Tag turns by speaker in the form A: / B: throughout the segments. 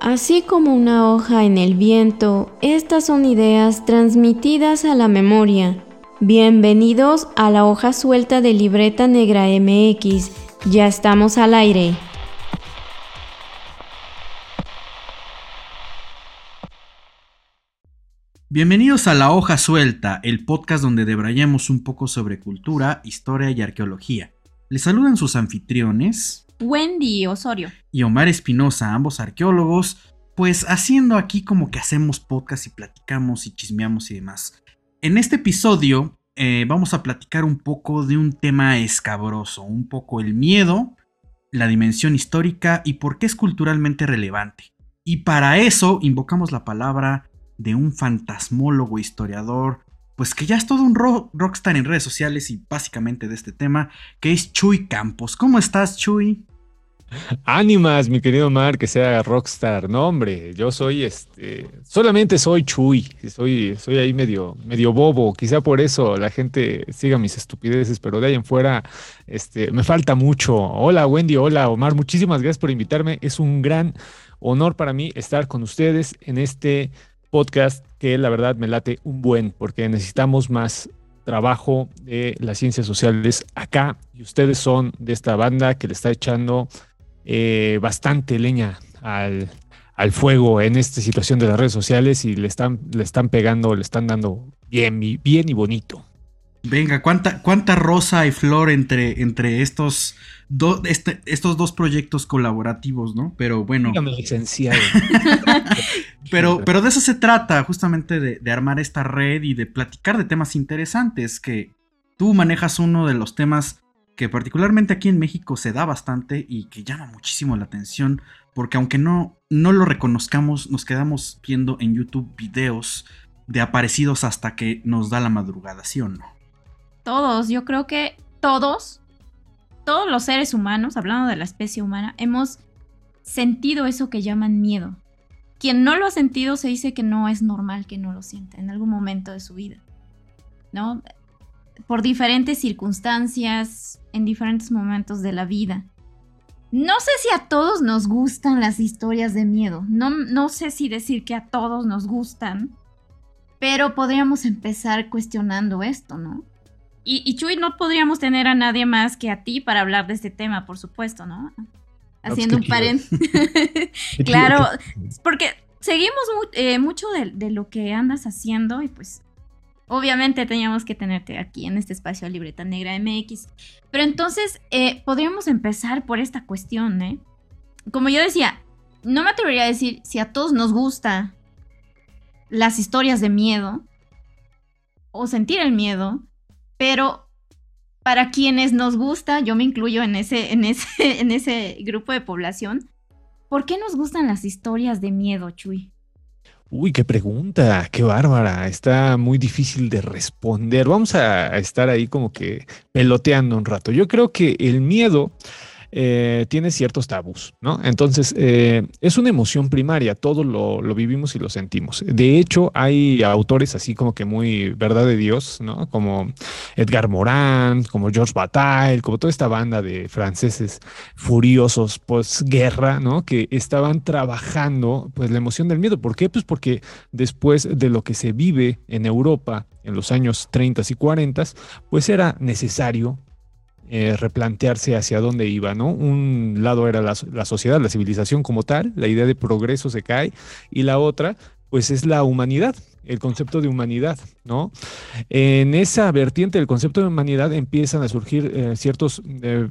A: Así como una hoja en el viento, estas son ideas transmitidas a la memoria. Bienvenidos a la hoja suelta de Libreta Negra MX. Ya estamos al aire.
B: Bienvenidos a La Hoja Suelta, el podcast donde debrayamos un poco sobre cultura, historia y arqueología. Les saludan sus anfitriones,
C: Wendy Osorio.
B: y Omar Espinosa, ambos arqueólogos, pues haciendo aquí como que hacemos podcast y platicamos y chismeamos y demás. En este episodio eh, vamos a platicar un poco de un tema escabroso, un poco el miedo, la dimensión histórica y por qué es culturalmente relevante. Y para eso invocamos la palabra de un fantasmólogo historiador, pues que ya es todo un ro- rockstar en redes sociales y básicamente de este tema, que es Chuy Campos. ¿Cómo estás, Chuy?
D: Ánimas, mi querido Mar, que sea rockstar. No, hombre, yo soy este, solamente soy Chuy, soy, soy ahí medio, medio bobo. Quizá por eso la gente siga mis estupideces, pero de ahí en fuera, este, me falta mucho. Hola, Wendy, hola, Omar, muchísimas gracias por invitarme. Es un gran honor para mí estar con ustedes en este podcast que la verdad me late un buen, porque necesitamos más trabajo de las ciencias sociales acá y ustedes son de esta banda que le está echando eh, bastante leña al, al fuego en esta situación de las redes sociales y le están, le están pegando, le están dando bien, y- bien y bonito.
B: Venga, ¿cuánta, cuánta rosa y flor entre, entre estos, do- este- estos dos proyectos colaborativos, ¿no? Pero bueno,
D: licenciado.
B: pero, pero de eso se trata, justamente de, de armar esta red y de platicar de temas interesantes, que tú manejas uno de los temas que particularmente aquí en México se da bastante y que llama muchísimo la atención, porque aunque no, no lo reconozcamos, nos quedamos viendo en YouTube videos de aparecidos hasta que nos da la madrugada, ¿sí o no?
C: Todos, yo creo que todos, todos los seres humanos, hablando de la especie humana, hemos sentido eso que llaman miedo. Quien no lo ha sentido se dice que no es normal que no lo sienta en algún momento de su vida. ¿No? Por diferentes circunstancias, en diferentes momentos de la vida. No sé si a todos nos gustan las historias de miedo. No, no sé si decir que a todos nos gustan. Pero podríamos empezar cuestionando esto, ¿no? Y, y Chuy, no podríamos tener a nadie más que a ti para hablar de este tema, por supuesto, ¿no? Haciendo un paréntesis. Claro, porque seguimos mu- eh, mucho de, de lo que andas haciendo y pues obviamente teníamos que tenerte aquí en este espacio Libreta Negra MX. Pero entonces eh, podríamos empezar por esta cuestión, ¿eh? Como yo decía, no me atrevería a decir si a todos nos gusta las historias de miedo o sentir el miedo, pero para quienes nos gusta, yo me incluyo en ese, en ese, en ese grupo de población, ¿por qué nos gustan las historias de miedo, Chuy?
D: Uy, qué pregunta, qué bárbara. Está muy difícil de responder. Vamos a estar ahí como que peloteando un rato. Yo creo que el miedo eh, tiene ciertos tabús, ¿no? Entonces, eh, es una emoción primaria, todo lo, lo vivimos y lo sentimos. De hecho, hay autores así como que muy verdad de Dios, ¿no? Como Edgar Morin, como Georges Bataille, como toda esta banda de franceses furiosos posguerra, ¿no? Que estaban trabajando pues la emoción del miedo. ¿Por qué? Pues porque después de lo que se vive en Europa en los años 30 y 40, pues era necesario eh, replantearse hacia dónde iba, ¿no? Un lado era la, la sociedad, la civilización como tal, la idea de progreso se cae, y la otra, pues es la humanidad, el concepto de humanidad, ¿no? En esa vertiente del concepto de humanidad empiezan a surgir eh, ciertos eh,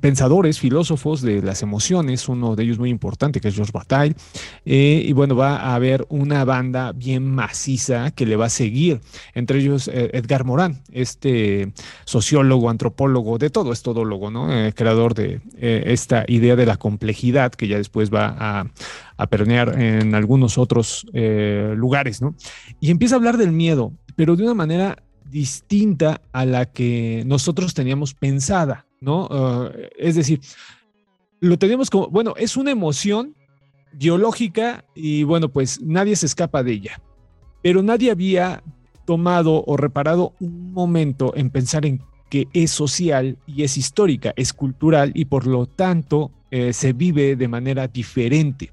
D: pensadores, filósofos de las emociones, uno de ellos muy importante que es Georges Bataille, eh, y bueno, va a haber una banda bien maciza que le va a seguir, entre ellos Edgar Morin, este sociólogo, antropólogo, de todo, es todólogo, ¿no? Creador de esta idea de la complejidad que ya después va a, a permear en algunos otros eh, lugares, ¿no? Y empieza a hablar del miedo, pero de una manera distinta a la que nosotros teníamos pensada, ¿no? Uh, es decir, lo teníamos como, bueno, es una emoción biológica y bueno, pues nadie se escapa de ella, pero nadie había tomado o reparado un momento en pensar en que es social y es histórica, es cultural y por lo tanto eh, se vive de manera diferente.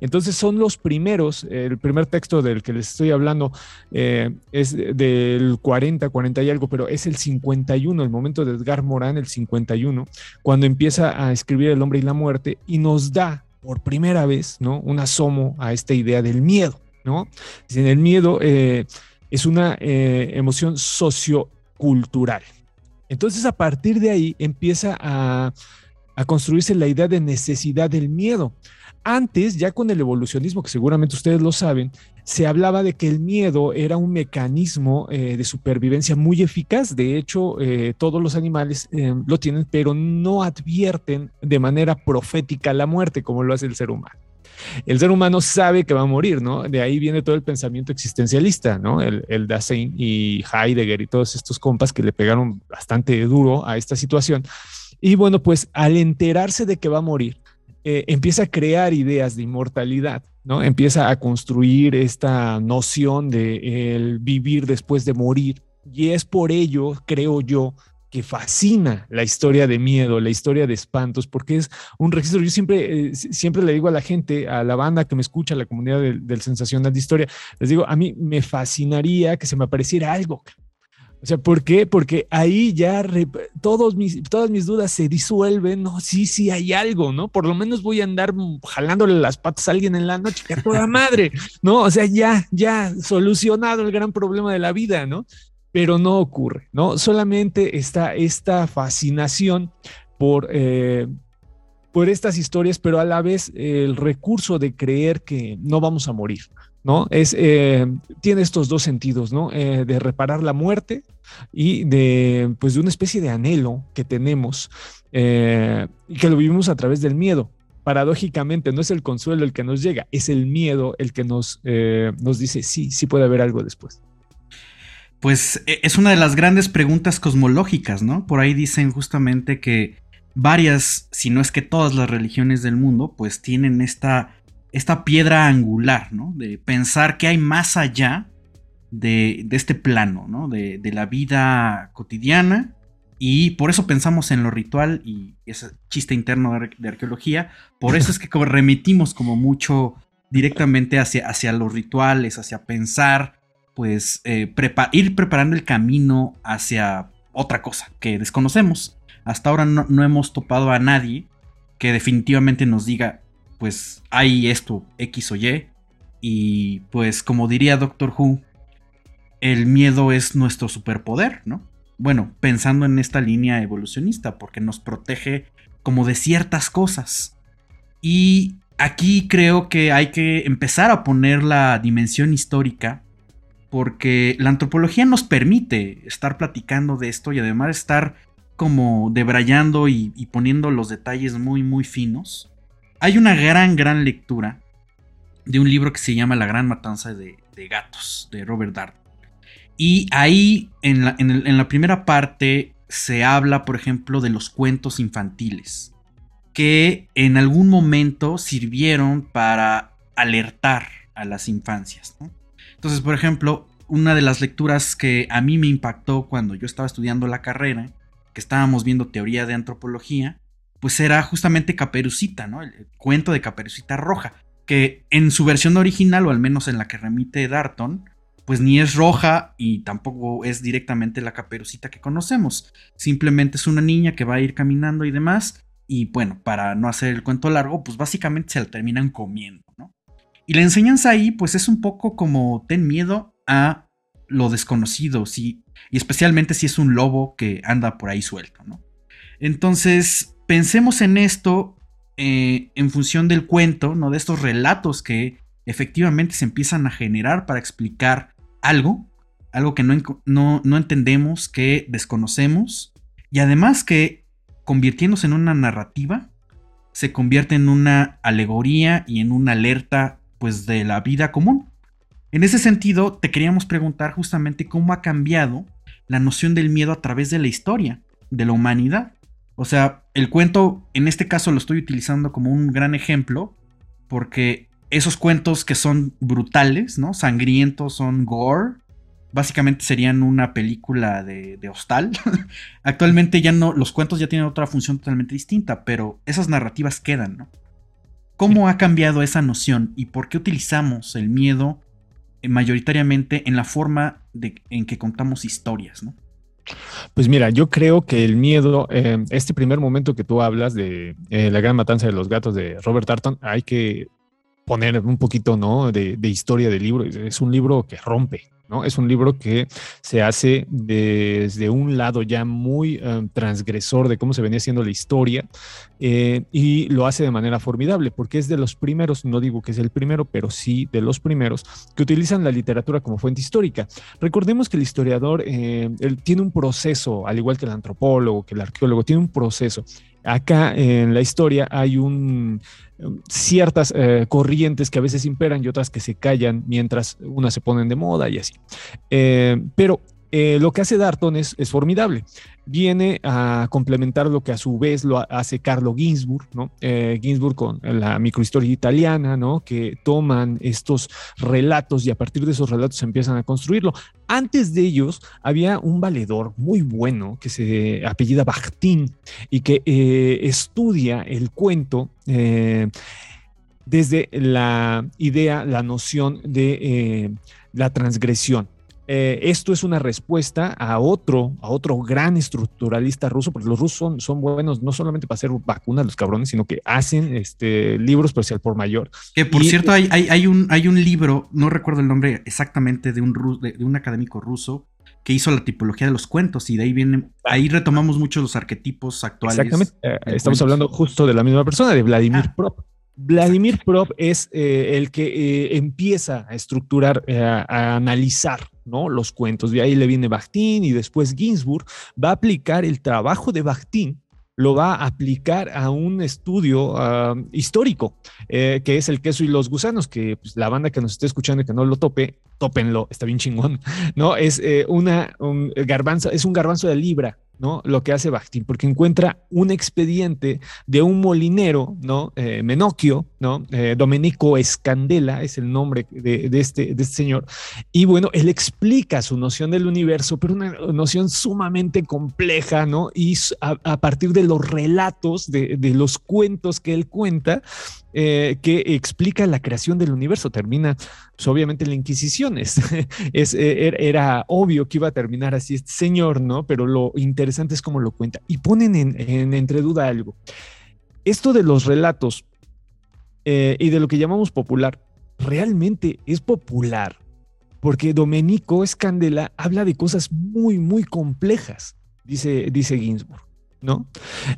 D: Entonces son los primeros, el primer texto del que les estoy hablando eh, es del 40, 40 y algo, pero es el 51, el momento de Edgar Morán, el 51, cuando empieza a escribir El hombre y la muerte y nos da por primera vez, ¿no? Un asomo a esta idea del miedo, ¿no? El miedo eh, es una eh, emoción sociocultural. Entonces a partir de ahí empieza a construirse la idea de necesidad del miedo. Antes, ya con el evolucionismo, que seguramente ustedes lo saben, se hablaba de que el miedo era un mecanismo eh, de supervivencia muy eficaz. De hecho, eh, todos los animales eh, lo tienen, pero no advierten de manera profética la muerte como lo hace el ser humano. El ser humano sabe que va a morir, ¿no? De ahí viene todo el pensamiento existencialista, ¿no? El, el Dasein y Heidegger y todos estos compas que le pegaron bastante duro a esta situación. Y bueno, pues al enterarse de que va a morir, eh, empieza a crear ideas de inmortalidad, ¿no? Empieza a construir esta noción de el vivir después de morir. Y es por ello, creo yo, que fascina la historia de miedo, la historia de espantos, porque es un registro. Yo siempre, eh, siempre le digo a la gente, a la banda que me escucha, a la comunidad del Sensacional de Historia, les digo, a mí me fascinaría que se me apareciera algo, o sea, ¿por qué? Porque ahí ya todos mis, todas mis dudas se disuelven. No, sí, sí, hay algo, ¿no? Por lo menos voy a andar jalándole las patas a alguien en la noche, que a toda madre, ¿no? O sea, ya, ya solucionado el gran problema de la vida, ¿no? Pero no ocurre, ¿no? Solamente está esta fascinación por, eh, por estas historias, pero a la vez el recurso de creer que no vamos a morir, ¿no? Es, eh, tiene estos dos sentidos, ¿no? Eh, de reparar la muerte y de, pues, de una especie de anhelo que tenemos eh, y que lo vivimos a través del miedo. Paradójicamente, no es el consuelo el que nos llega, es el miedo el que nos, nos dice, sí, sí puede haber algo después.
B: Pues e, es una de las grandes preguntas cosmológicas, ¿no? Por ahí dicen justamente que varias, si no es que todas las religiones del mundo, pues tienen esta esta piedra angular, ¿no? De pensar que hay más allá de, este plano, ¿no? De, la vida cotidiana. Y por eso pensamos en lo ritual y ese chiste interno de, arqueología. Por eso es que remitimos como mucho directamente hacia, hacia los rituales, hacia pensar, pues eh, ir preparando el camino hacia otra cosa que desconocemos. Hasta ahora no hemos topado a nadie que definitivamente nos diga, pues hay esto X o Y. Y pues como diría Doctor Who, el miedo es nuestro superpoder, ¿no? Bueno, pensando en esta línea evolucionista, porque nos protege como de ciertas cosas. Y aquí creo que hay que empezar a poner la dimensión histórica, porque la antropología nos permite estar platicando de esto y además estar como debrayando y, y poniendo los detalles muy, muy finos. Hay una gran, gran lectura de un libro que se llama La Gran Matanza de, Gatos, de Robert Dart. Y ahí, en la, en la primera parte, se habla, por ejemplo, de los cuentos infantiles, que en algún momento sirvieron para alertar a las infancias. Entonces, por ejemplo, una de las lecturas que a mí me impactó cuando yo estaba estudiando la carrera, que estábamos viendo teoría de antropología, pues era justamente Caperucita, ¿no? El, cuento de Caperucita Roja, que en su versión original, o al menos en la que remite Darton, pues ni es roja y tampoco es directamente la Caperucita que conocemos. Simplemente es una niña que va a ir caminando y demás. Y bueno, para no hacer el cuento largo, pues básicamente se la terminan comiendo, ¿no? Y la enseñanza ahí, pues es un poco como ten miedo a lo desconocido, sí, y especialmente si es un lobo que anda por ahí suelto, ¿no? Entonces, pensemos en esto eh, en función del cuento, ¿no? De estos relatos que efectivamente se empiezan a generar para explicar algo, algo que no, no, entendemos, que desconocemos, y además que convirtiéndose en una narrativa, se convierte en una alegoría y en una alerta pues de la vida común. En ese sentido, te queríamos preguntar justamente cómo ha cambiado la noción del miedo a través de la historia, de la humanidad. O sea, el cuento en este caso lo estoy utilizando como un gran ejemplo porque esos cuentos que son brutales, ¿no? Sangrientos, son gore, básicamente serían una película de, hostal. Actualmente ya no, los cuentos ya tienen otra función totalmente distinta, pero esas narrativas quedan, ¿no? ¿Cómo ha cambiado esa noción y por qué utilizamos el miedo eh, mayoritariamente en la forma de, en que contamos historias, ¿no?
D: Pues mira, yo creo que el miedo, eh, este primer momento que tú hablas de eh, la gran matanza de los gatos de Robert Tarton, hay que poner un poquito, ¿no? De, historia del libro. Es un libro que rompe, es un libro que se hace desde un lado ya muy eh, transgresor de cómo se venía haciendo la historia eh, y lo hace de manera formidable porque es de los primeros, no digo que es el primero, pero sí de los primeros que utilizan la literatura como fuente histórica. Recordemos que el historiador eh, tiene un proceso, al igual que el antropólogo, que el arqueólogo, tiene un proceso. Acá en la historia hay un ciertas eh, corrientes que a veces imperan y otras que se callan mientras unas se ponen de moda y así. Eh, pero eh, lo que hace Darton es, formidable. Viene a complementar lo que a su vez lo hace Carlo Ginzburg, ¿no? Eh, Ginzburg con la microhistoria italiana, ¿no? Que toman estos relatos y a partir de esos relatos empiezan a construirlo. Antes de ellos había un valedor muy bueno que se apellida Bakhtin y que eh, estudia el cuento desde la idea, la noción de la transgresión. Eh, esto es una respuesta a otro, a otro gran estructuralista ruso, porque los rusos son, buenos no solamente para hacer vacunas, los cabrones, sino que hacen este, libros especial por mayor.
B: Que por cierto, hay, hay, un, hay un libro, no recuerdo el nombre exactamente, de un, de, un académico ruso que hizo la tipología de los cuentos y de ahí vienen, ahí retomamos muchos los arquetipps actuales.
D: Exactamente, eh, estamos hablando justo de la misma persona, de Vladimir ah. Prop. Vladimir Prop es eh, el que empieza a estructurar, a analizar ¿no? Los cuentos. De ahí le viene Bakhtin y después Ginsburg va a aplicar el trabajo de Bakhtin lo va a aplicar a un estudio ah, histórico, eh, que es el queso y los gusanos, que pues, la banda que nos esté escuchando y que no lo tope, tópenlo, está bien chingón, ¿no? Es eh, una, un garbanzo, es un garbanzo de libra, ¿no? Lo que hace Bakhtin, porque encuentra un expediente de un molinero, ¿no? Eh, Menocchio, ¿no? Eh, Domenico Escandela es el nombre de, este, de este señor. Y bueno, él explica su noción del universo, pero una noción sumamente compleja, ¿no? Y a, partir de los relatos, de, de los cuentos que él cuenta, eh, que explica la creación del universo. Termina, pues, obviamente, la Inquisición. Es, eh, er, era obvio que iba a terminar así este señor, ¿no? Pero lo interesante es cómo lo cuenta. Y ponen en, entre duda algo. Esto de los relatos eh, y de lo que llamamos popular, realmente es popular. Porque Domenico Escandela habla de cosas muy, muy complejas, dice, dice Ginsburg, ¿no?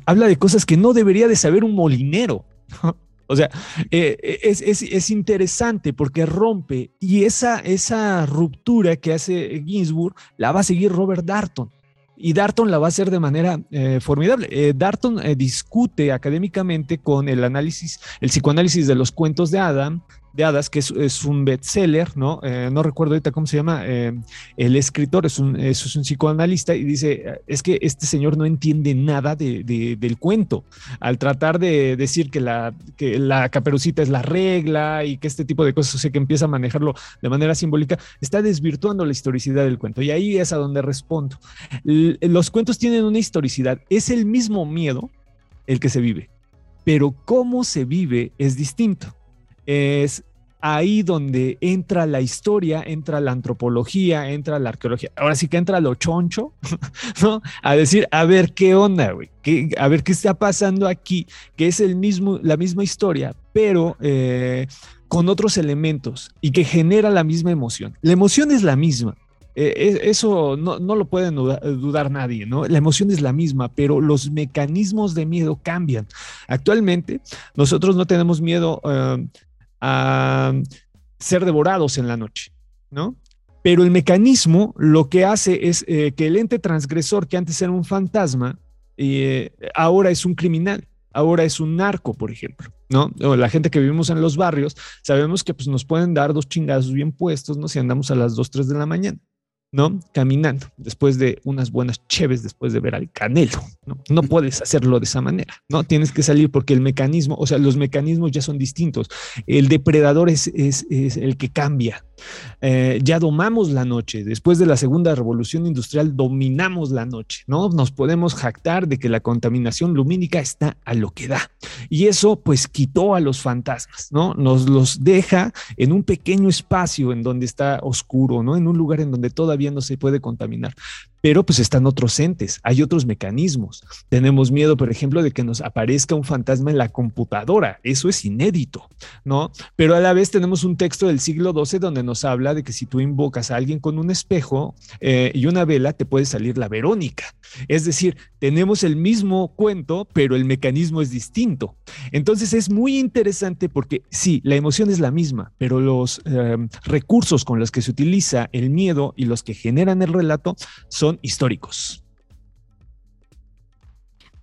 D: Habla de cosas que no debería de saber un molinero. O sea, eh, eh, es, interesante porque rompe y esa, esa ruptura que hace Ginsburg la va a seguir Robert Darton. Y Darton la va a hacer de manera eh, formidable. Darton discute académicamente con el análisis, el psicoanálisis de los cuentos de Adam, de hadas, que es, un bestseller, ¿no? Eh, no recuerdo ahorita cómo se llama, eh, el escritor es un, es un psicoanalista y dice, es que este señor no entiende nada de, del cuento, al tratar de decir que la, que la caperucita es la regla y que este tipo de cosas, o sea, que empieza a manejarlo de manera simbólica, está desvirtuando la historicidad del cuento. Y ahí es a donde respondo. los cuentos tienen una historicidad, es el mismo miedo el que se vive, pero cómo se vive es distinto es ahí donde entra la historia, entra la antropología, entra la arqueología. Ahora sí que entra lo choncho, ¿no? A decir, a ver qué onda, güey, a ver qué está pasando aquí, que es el mismo, la misma historia, pero eh, con otros elementos y que genera la misma emoción. La emoción es la misma. Eh, eso no, lo pueden dudar, nadie, ¿no? La emoción es la misma, pero los mecanismos de miedo cambian. Actualmente, nosotros no tenemos miedo eh, a ser devorados en la noche, ¿no? Pero el mecanismo lo que hace es eh, que el ente transgresor que antes era un fantasma, eh, ahora es un criminal, ahora es un narco, por ejemplo, ¿no? la gente que vivimos en los barrios, sabemos que pues, nos pueden dar dos chingazos bien puestos, ¿no? Si andamos a las 2, 3 de la mañana. ¿No? Caminando, después de unas buenas cheves, después de ver al canelo, ¿no? No puedes hacerlo de esa manera, ¿no? Tienes que salir porque el mecanismo, o sea, los mecanismos ya son distintos. El depredador es, es, el que cambia, Eh, ya domamos la noche. Después de la segunda revolución industrial, dominamos la noche, ¿no? Nos podemos jactar de que la contaminación lumínica está a lo que da. Y eso, pues, quitó a los fantasmas, ¿no? Nos los deja en un pequeño espacio en donde está oscuro, ¿no? En un lugar en donde todavía no se puede contaminar pero pues están otros entes, hay otros mecanismos. Tenemos miedo, por ejemplo, de que nos aparezca un fantasma en la computadora, eso es inédito, ¿no? Pero a la vez tenemos un texto del siglo XII donde nos habla de que si tú invocas a alguien con un espejo eh, y una vela, te puede salir la Verónica. Es decir, tenemos el mismo cuento, pero el mecanismo es distinto. Entonces es muy interesante porque sí, la emoción es la misma, pero los eh, recursos con los que se utiliza el miedo y los que generan el relato son históricos.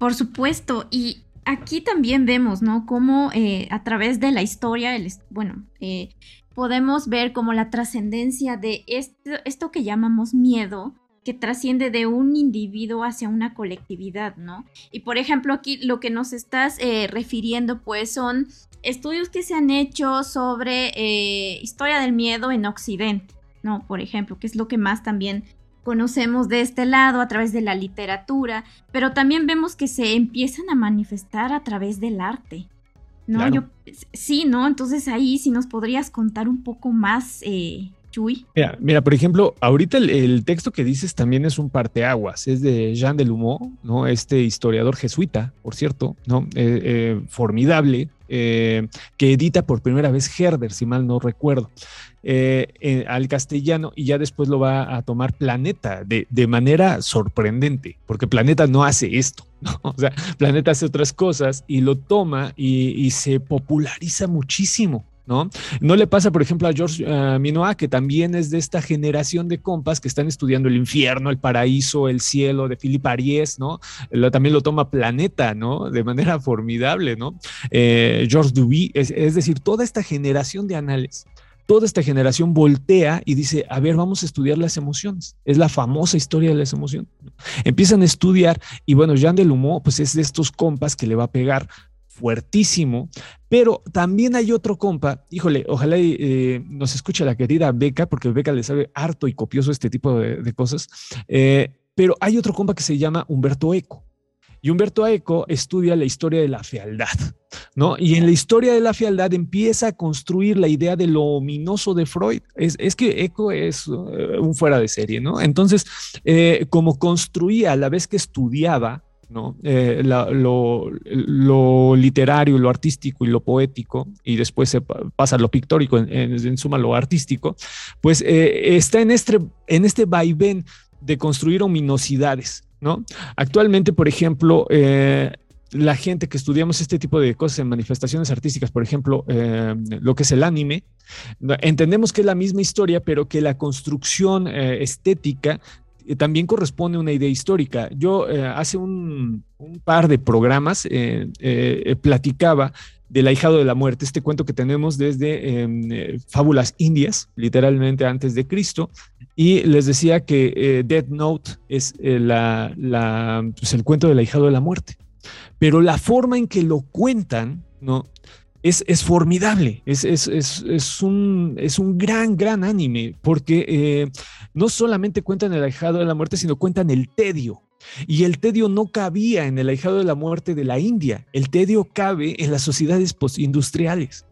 C: Por supuesto, y aquí también vemos, ¿no? Cómo eh, a través de la historia, bueno, eh, podemos ver como la trascendencia de esto, esto que llamamos miedo, que trasciende de un individuo hacia una colectividad, ¿no? Y por ejemplo, aquí lo que nos estás eh, refiriendo, pues son estudios que se han hecho sobre historia del miedo en Occidente, ¿no? Por ejemplo, que es lo que más también conocemos de este lado a través de la literatura, pero también vemos que se empiezan a manifestar a través del arte. ¿No? Yo, sí, ¿no? Entonces ahí si nos podrías contar un poco más, eh, Chuy.
D: Mira, mira, por ejemplo, ahorita el, texto que dices también es un parteaguas, es de Jean de Lumeau, ¿no? Este historiador jesuita, por cierto, ¿no? Eh, eh, formidable, que edita por primera vez Herder, si mal no recuerdo. Eh, al castellano y ya después lo va a tomar Planeta de, manera sorprendente, porque Planeta no hace esto, o sea, Planeta hace otras cosas y lo toma y, se populariza muchísimo. ¿No? No le pasa, por ejemplo, a George uh, Minoa, que también es de esta generación de compas que están estudiando el infierno, el paraíso, el cielo de Philip Aries, ¿no? también lo toma Planeta, ¿no? De manera formidable, ¿no? Eh, George Duby, es, es, decir, toda esta generación de anales toda esta generación voltea y dice, a ver, vamos a estudiar las emociones. Es la famosa historia de las emociones. Empiezan a estudiar y bueno, Jean de Lumeau, pues es de estos compas que le va a pegar fuertísimo, pero también hay otro compa, híjole, ojalá eh, nos escuche la querida Beca, porque Beca le sabe harto y copioso este tipo de, cosas, eh, pero hay otro compa que se llama Humberto Eco. Y Humberto Eco estudia la historia de la fealdad, ¿no? Y en la historia de la fealdad empieza a construir la idea de lo ominoso de Freud. Es, que Eco es eh, un fuera de serie, ¿no? Entonces, eh, como construía a la vez que estudiaba, ¿no? Eh, lo, literario, lo artístico y lo poético, y después se pasa a lo pictórico, en, suma lo artístico, pues está en este, en este vaivén de construir ominosidades. ¿No? Actualmente, por ejemplo, eh, la gente que estudiamos este tipo de cosas en manifestaciones artísticas, por ejemplo, eh, lo que es el anime, entendemos que es la misma historia, pero que la construcción eh, estética también corresponde a una idea histórica. Yo hace un, par de programas platicaba del ahijado de la muerte, este cuento que tenemos desde em, fábulas indias, literalmente antes de Cristo, y les decía que eh, Dead Note es eh, la, pues, el cuento del ahijado de la muerte. Pero la forma en que lo cuentan, ¿no? Es, es formidable, es, es, es, un, es un gran, gran anime, porque eh, no solamente cuentan el ahijado de la muerte, sino cuentan el tedio. Y el tedio no cabía en el ahijado de la muerte de la India, el tedio cabe en las sociedades postindustriales.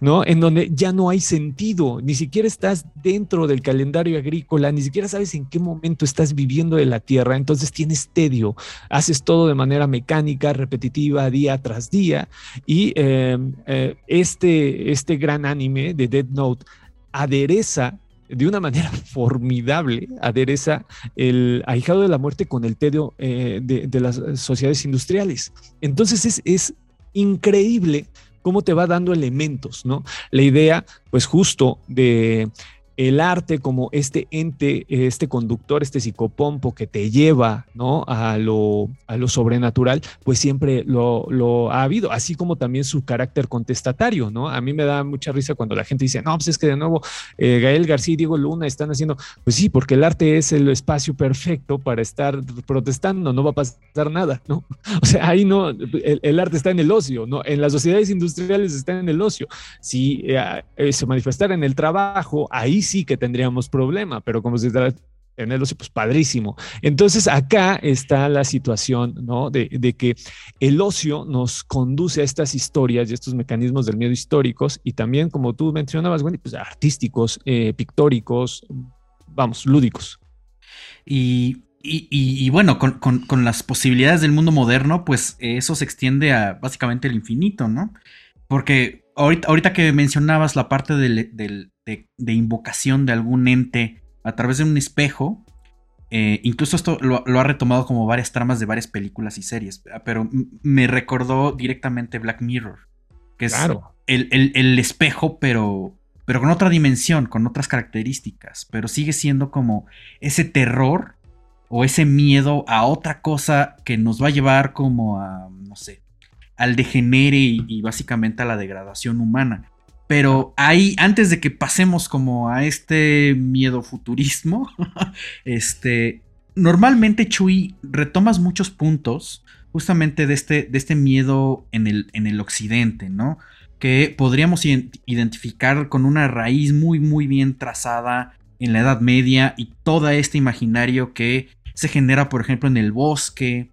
D: ¿no? En donde ya no hay sentido, ni siquiera estás dentro del calendario agrícola, ni siquiera sabes en qué momento estás viviendo de la tierra, entonces tienes tedio, haces todo de manera mecánica, repetitiva, día tras día, y em, eh, este, este gran anime de Dead Note adereza de una manera formidable, adereza el ahijado de la muerte con el tedio eh, de, las sociedades industriales. Entonces es, es increíble cómo te va dando elementos, ¿no? La idea, pues justo de el arte como este ente, este conductor, este psicopompo que te lleva ¿no? a, lo, a lo sobrenatural, pues siempre lo, ha habido, así como también su carácter contestatario, ¿no? A mí me da mucha risa cuando la gente dice, no, pues es que de nuevo eh, Gael García y Diego Luna están haciendo, pues sí, porque el arte es el espacio perfecto para estar protestando, no va a pasar nada, ¿no? O sea, ahí no, el, arte está en el ocio, ¿no? En las sociedades industriales está en el ocio. Si eh, eh, se manifestara en el trabajo, ahí sí que tendríamos problema, pero como se trata tenerlo, pues padrísimo. Entonces acá está la situación, ¿no? De, que el ocio nos conduce a estas historias y estos mecanismos del miedo históricos y también, como tú mencionabas, Wendy, pues artísticos, eh, pictóricos, vamos, lúdicos.
B: Y, bueno, con, las posibilidades del mundo moderno, pues eso se extiende a básicamente el infinito, ¿no? Porque ahorita, ahorita que mencionabas la parte de, de invocación de algún ente, a través de un espejo. Eh, incluso esto lo, ha retomado como varias tramas de varias películas y series, pero me recordó directamente Black Mirror, que es el, espejo, pero, pero con otra dimensión, con otras características, pero sigue siendo como ese terror o ese miedo a otra cosa que nos va a llevar como a, no sé, al degenere y básicamente a la degradación humana. Pero ahí, antes de que pasemos como a este miedo futurismo, este, normalmente Chuy retomas muchos puntos justamente de este, de este miedo en el, en el occidente, ¿no? Que podríamos identificar con una raíz muy, muy bien trazada en la Edad Media y todo este imaginario que se genera, por ejemplo, en el bosque,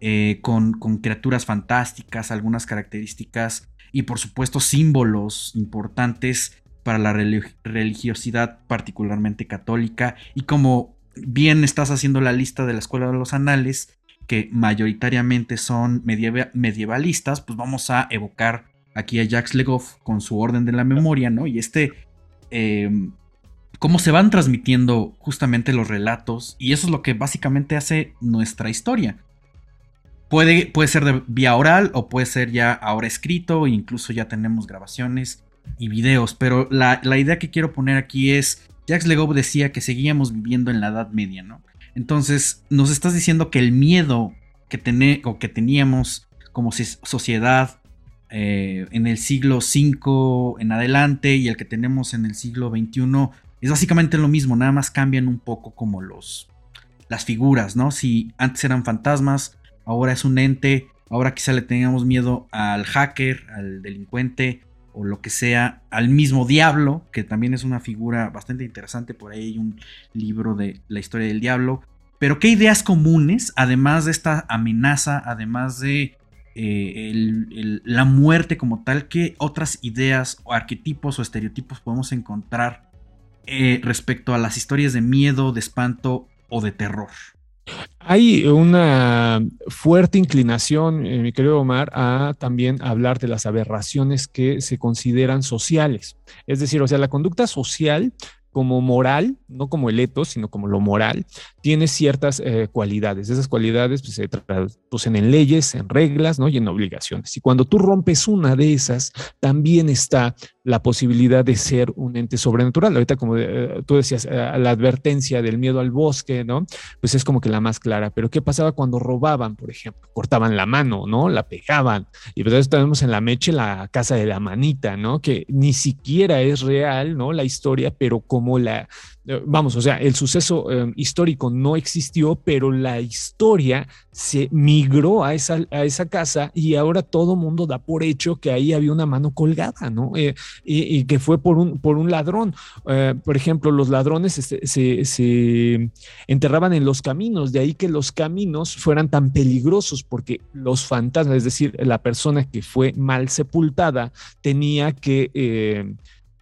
B: eh, con, con, criaturas fantásticas, algunas características y por supuesto símbolos importantes para la religiosidad particularmente católica. Y como bien estás haciendo la lista de la escuela de los anales que mayoritariamente son medievalistas pues vamos a evocar aquí a Jacques Legoff con su orden de la memoria no y este em, cómo se van transmitiendo justamente los relatos y eso es lo que básicamente hace nuestra historia Puede, ser de vía oral o puede ser ya ahora escrito, e incluso ya tenemos grabaciones y videos. Pero la, idea que quiero poner aquí es, Jacques Legoff decía que seguíamos viviendo en la Edad Media, ¿no? Entonces nos estás diciendo que el miedo que, o que teníamos como sociedad eh, en el siglo V en adelante y el que tenemos en el siglo XXI es básicamente lo mismo, nada más cambian un poco como los las figuras, ¿no? Si antes eran fantasmas, ahora es un ente, ahora quizá le tengamos miedo al hacker, al delincuente o lo que sea, al mismo diablo, que también es una figura bastante interesante, por ahí hay un libro de la historia del diablo, pero qué ideas comunes, además de esta amenaza, además de eh, la muerte como tal, qué otras ideas o arquetipos o estereotipos podemos encontrar eh, respecto a las historias de miedo, de espanto o de terror.
D: Hay una fuerte inclinación, eh, mi querido Omar, a también hablar de las aberraciones que se consideran sociales. Es decir, o sea, la conducta social como moral, no como el etos, sino como lo moral, tiene ciertas eh, cualidades. Esas cualidades pues, se traducen en leyes, en reglas ¿no? y en obligaciones. Y cuando tú rompes una de esas, también está la posibilidad de ser un ente sobrenatural. Ahorita, como eh, tú decías, eh, la advertencia del miedo al bosque, ¿no? Pues es como que la más clara. Pero ¿qué pasaba cuando robaban, por ejemplo? Cortaban la mano, ¿no? La pegaban. Y pues tenemos en la meche la casa de la manita, ¿no? Que ni siquiera es real, ¿no? La historia, pero como la vamos, o sea, el suceso eh, histórico no existió, pero la historia se migró a esa, a esa casa y ahora todo mundo da por hecho que ahí había una mano colgada, ¿no? Eh, y, que fue por un, por un ladrón. por ejemplo, los ladrones se, enterraban en los caminos, de ahí que los caminos fueran tan peligrosos, porque los fantasmas, es decir, la persona que fue mal sepultada, tenía que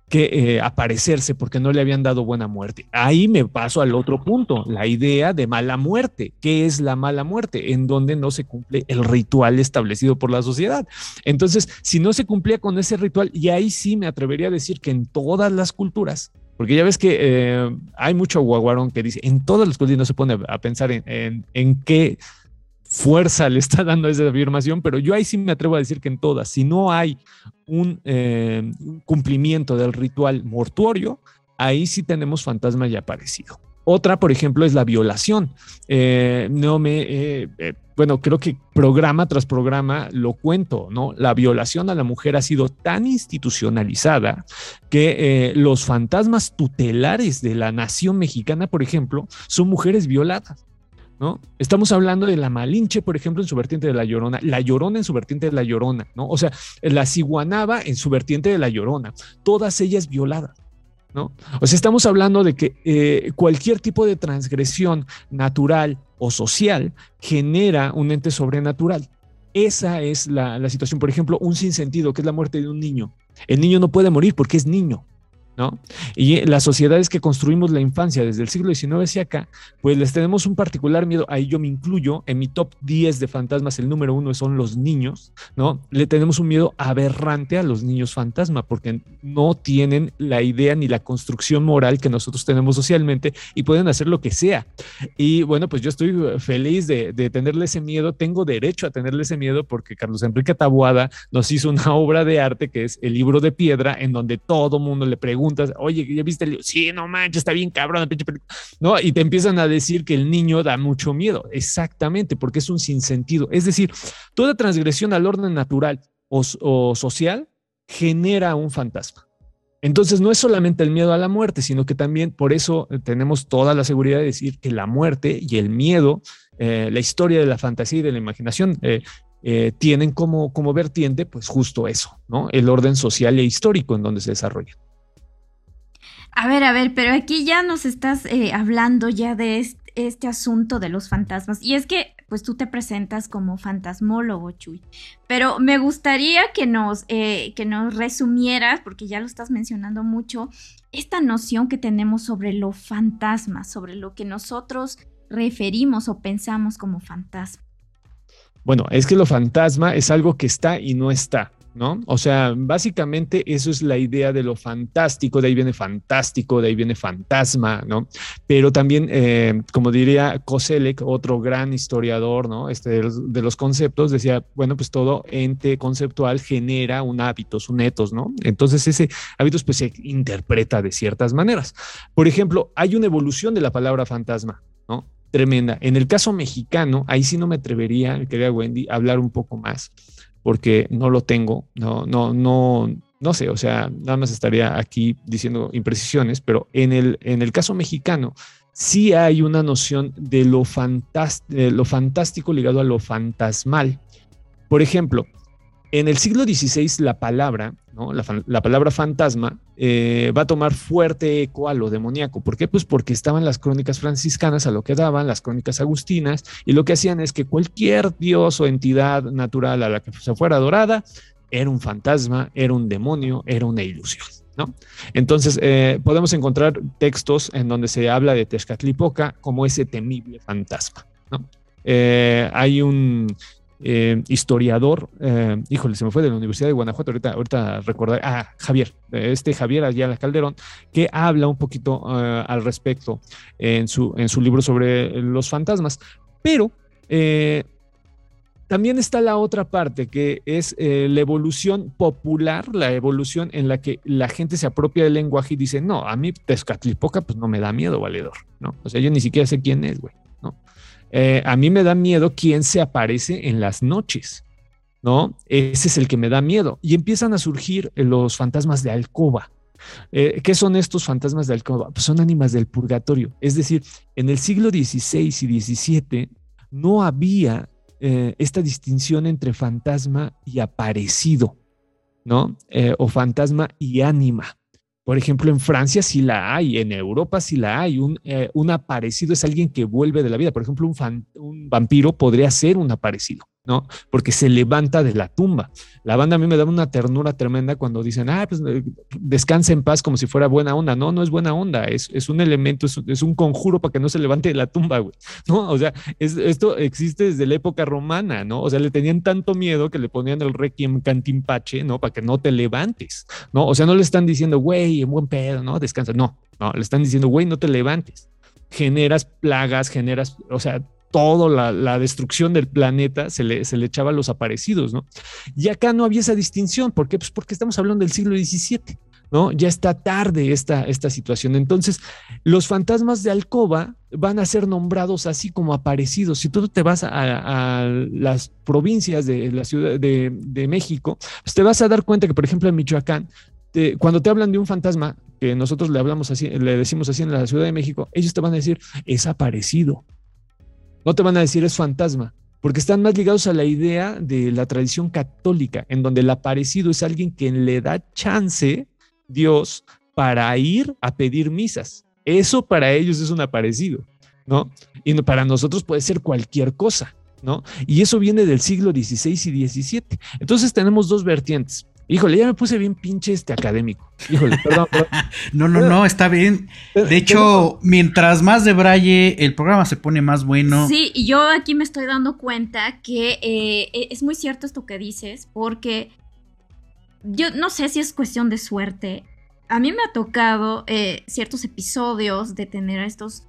D: que eh, aparecerse porque no le habían dado buena muerte. Ahí me paso al otro punto, la idea de mala muerte. ¿Qué es la mala muerte? En donde no se cumple el ritual establecido por la sociedad. Entonces, si no se cumplía con ese ritual, y ahí sí me atrevería a decir que en todas las culturas, porque ya ves que eh, hay mucho guaguarón que dice, en todas las culturas no se pone a pensar en, en, en qué fuerza le está dando esa afirmación, pero yo ahí sí me atrevo a decir que en todas, si no hay un eh, cumplimiento del ritual mortuorio, ahí sí tenemos fantasma ya aparecido. Otra, por ejemplo, es la violación. Eh, no me, eh, bueno, creo que programa tras programa lo cuento, ¿no? La violación a la mujer ha sido tan institucionalizada que los fantasmas tutelares de la nación mexicana, por ejemplo, son mujeres violadas. ¿No? Estamos hablando de la Malinche, por ejemplo, en su vertiente de la Llorona, la Llorona en su vertiente de la Llorona, ¿no? O sea, la Ciguanaba en su vertiente de la Llorona, todas ellas violadas. ¿no? O sea, estamos hablando de que eh, cualquier tipo de transgresión natural o social genera un ente sobrenatural. Esa es la, la situación. Por ejemplo, un sinsentido, que es la muerte de un niño. El niño no puede morir porque es niño. ¿No? Y las sociedades que construimos la infancia desde el siglo XIX hacia acá, pues les tenemos un particular miedo, ahí yo me incluyo, en mi top 10 de fantasmas el número uno son los niños, ¿no? Le tenemos un miedo aberrante a los niños fantasma porque no tienen la idea ni la construcción moral que nosotros tenemos socialmente y pueden hacer lo que sea. Y bueno, pues yo estoy feliz de, de tenerle ese miedo, tengo derecho a tenerle ese miedo porque Carlos Enrique Tabuada nos hizo una obra de arte que es el libro de piedra en donde todo mundo le pregunta oye, ¿ya viste el Sí, no manches, está bien cabrón, ¿no? Y te empiezan a decir que el niño da mucho miedo. Exactamente, porque es un sinsentido. Es decir, toda transgresión al orden natural o, o social genera un fantasma. Entonces no es solamente el miedo a la muerte, sino que también por eso eh, tenemos toda la seguridad de decir que la muerte y el miedo, eh, la historia de la fantasía y de la imaginación eh, tienen como, como vertiente pues justo eso, ¿no? El orden social e histórico en donde se desarrolla.
C: A ver, a ver, pero aquí ya nos estás eh, hablando ya de este, asunto de los fantasmas. Y es que, pues tú te presentas como fantasmólogo, Chuy. Pero me gustaría que nos, eh, que nos resumieras, porque ya lo estás mencionando mucho, esta noción que tenemos sobre lo fantasma, sobre lo que nosotros referimos o pensamos como fantasma.
D: Bueno, es que lo fantasma es algo que está y no está. ¿No? O sea, básicamente eso es la idea de lo fantástico, de ahí viene fantástico, de ahí viene fantasma, ¿no? Pero también, eh, como diría Koselek, otro gran historiador, ¿no? Este, de los conceptos, decía, bueno, pues todo ente conceptual genera un hábito, un etos, ¿no? Entonces ese hábito pues se interpreta de ciertas maneras. Por ejemplo, hay una evolución de la palabra fantasma, ¿no? Tremenda. En el caso mexicano, ahí sí no me atrevería, querida Wendy, a hablar un poco más porque no lo tengo, no, no, no, no sé, o sea, nada más estaría aquí diciendo imprecisiones, pero en el, en el caso mexicano sí hay una noción de lo, de lo fantástico ligado a lo fantasmal. Por ejemplo, en el siglo XVI la palabra, ¿no? la, palabra fantasma, eh, va a tomar fuerte eco a lo demoníaco. ¿Por qué? Pues porque estaban las crónicas franciscanas a lo que daban, las crónicas agustinas, y lo que hacían es que cualquier dios o entidad natural a la que se fuera adorada era un fantasma, era un demonio, era una ilusión. Entonces, eh, podemos encontrar textos en donde se habla de Tezcatlipoca como ese temible fantasma. Eh, hay un eh, historiador, eh, híjole, se me fue de la Universidad de Guanajuato, ahorita, ahorita recordar, ah, Javier, este Javier Ayala Calderón, que habla un poquito eh, al respecto en su, en su libro sobre los fantasmas, pero también está la otra parte, que es la evolución popular, la evolución en la que la gente se apropia del lenguaje y dice, no, a mí Tezcatlipoca pues no me da miedo, valedor, ¿no? O sea, yo ni siquiera sé quién es, güey. Eh, a mí me da miedo quién se aparece en las noches, ¿no? Ese es el que me da miedo. Y empiezan a surgir los fantasmas de alcoba. Eh, ¿Qué son estos fantasmas de alcoba? Pues son ánimas del purgatorio. Es decir, en el siglo XVI y XVII no había eh, esta distinción entre fantasma y aparecido, ¿no? o fantasma y ánima. Por ejemplo, en Francia sí la hay, en Europa sí la hay. Un, eh, un aparecido es alguien que vuelve de la vida. Por ejemplo, un, un vampiro podría ser un aparecido. ¿No? Porque se levanta de la tumba. La banda a mí me da una ternura tremenda cuando dicen, ah, pues eh, descansa en paz como si fuera buena onda. No, no es buena onda, es, es un elemento, es, un conjuro para que no se levante de la tumba, güey, ¿no? O sea, esto existe desde la época romana, ¿no? O sea, le tenían tanto miedo que le ponían el requiem cantimpache, ¿no? Para que no te levantes, ¿no? O sea, no le están diciendo, güey, en buen pedo, ¿no? Descansa, no, no, le están diciendo, güey, no te levantes generas plagas, generas, o sea, toda la, destrucción del planeta se le, se le echaba a los aparecidos, ¿no? Y acá no había esa distinción, ¿por qué? Pues porque estamos hablando del siglo XVII, ¿no? Ya está tarde esta, esta situación. Entonces, los fantasmas de Alcoba van a ser nombrados así como aparecidos. Si tú te vas a, las provincias de la Ciudad de, México, pues te vas a dar cuenta que, por ejemplo, en Michoacán, cuando te hablan de un fantasma, que nosotros le hablamos así, le decimos así en la Ciudad de México, ellos te van a decir, es aparecido. No te van a decir es fantasma, porque están más ligados a la idea de la tradición católica, en donde el aparecido es alguien que le da chance, Dios, para ir a pedir misas. Eso para ellos es un aparecido, ¿no? Y para nosotros puede ser cualquier cosa, ¿no? Y eso viene del siglo XVI y XVII. Entonces tenemos dos vertientes. Híjole, ya me puse bien pinche este académico. Híjole, perdón.
B: no, no, no, está bien. De hecho, mientras más de Braille, el programa se pone más bueno.
C: Sí, y yo aquí me estoy dando cuenta que eh, e, es muy cierto esto que dices, porque yo no sé si es cuestión de suerte. A mí me ha tocado eh, ciertos episodios de tener a estos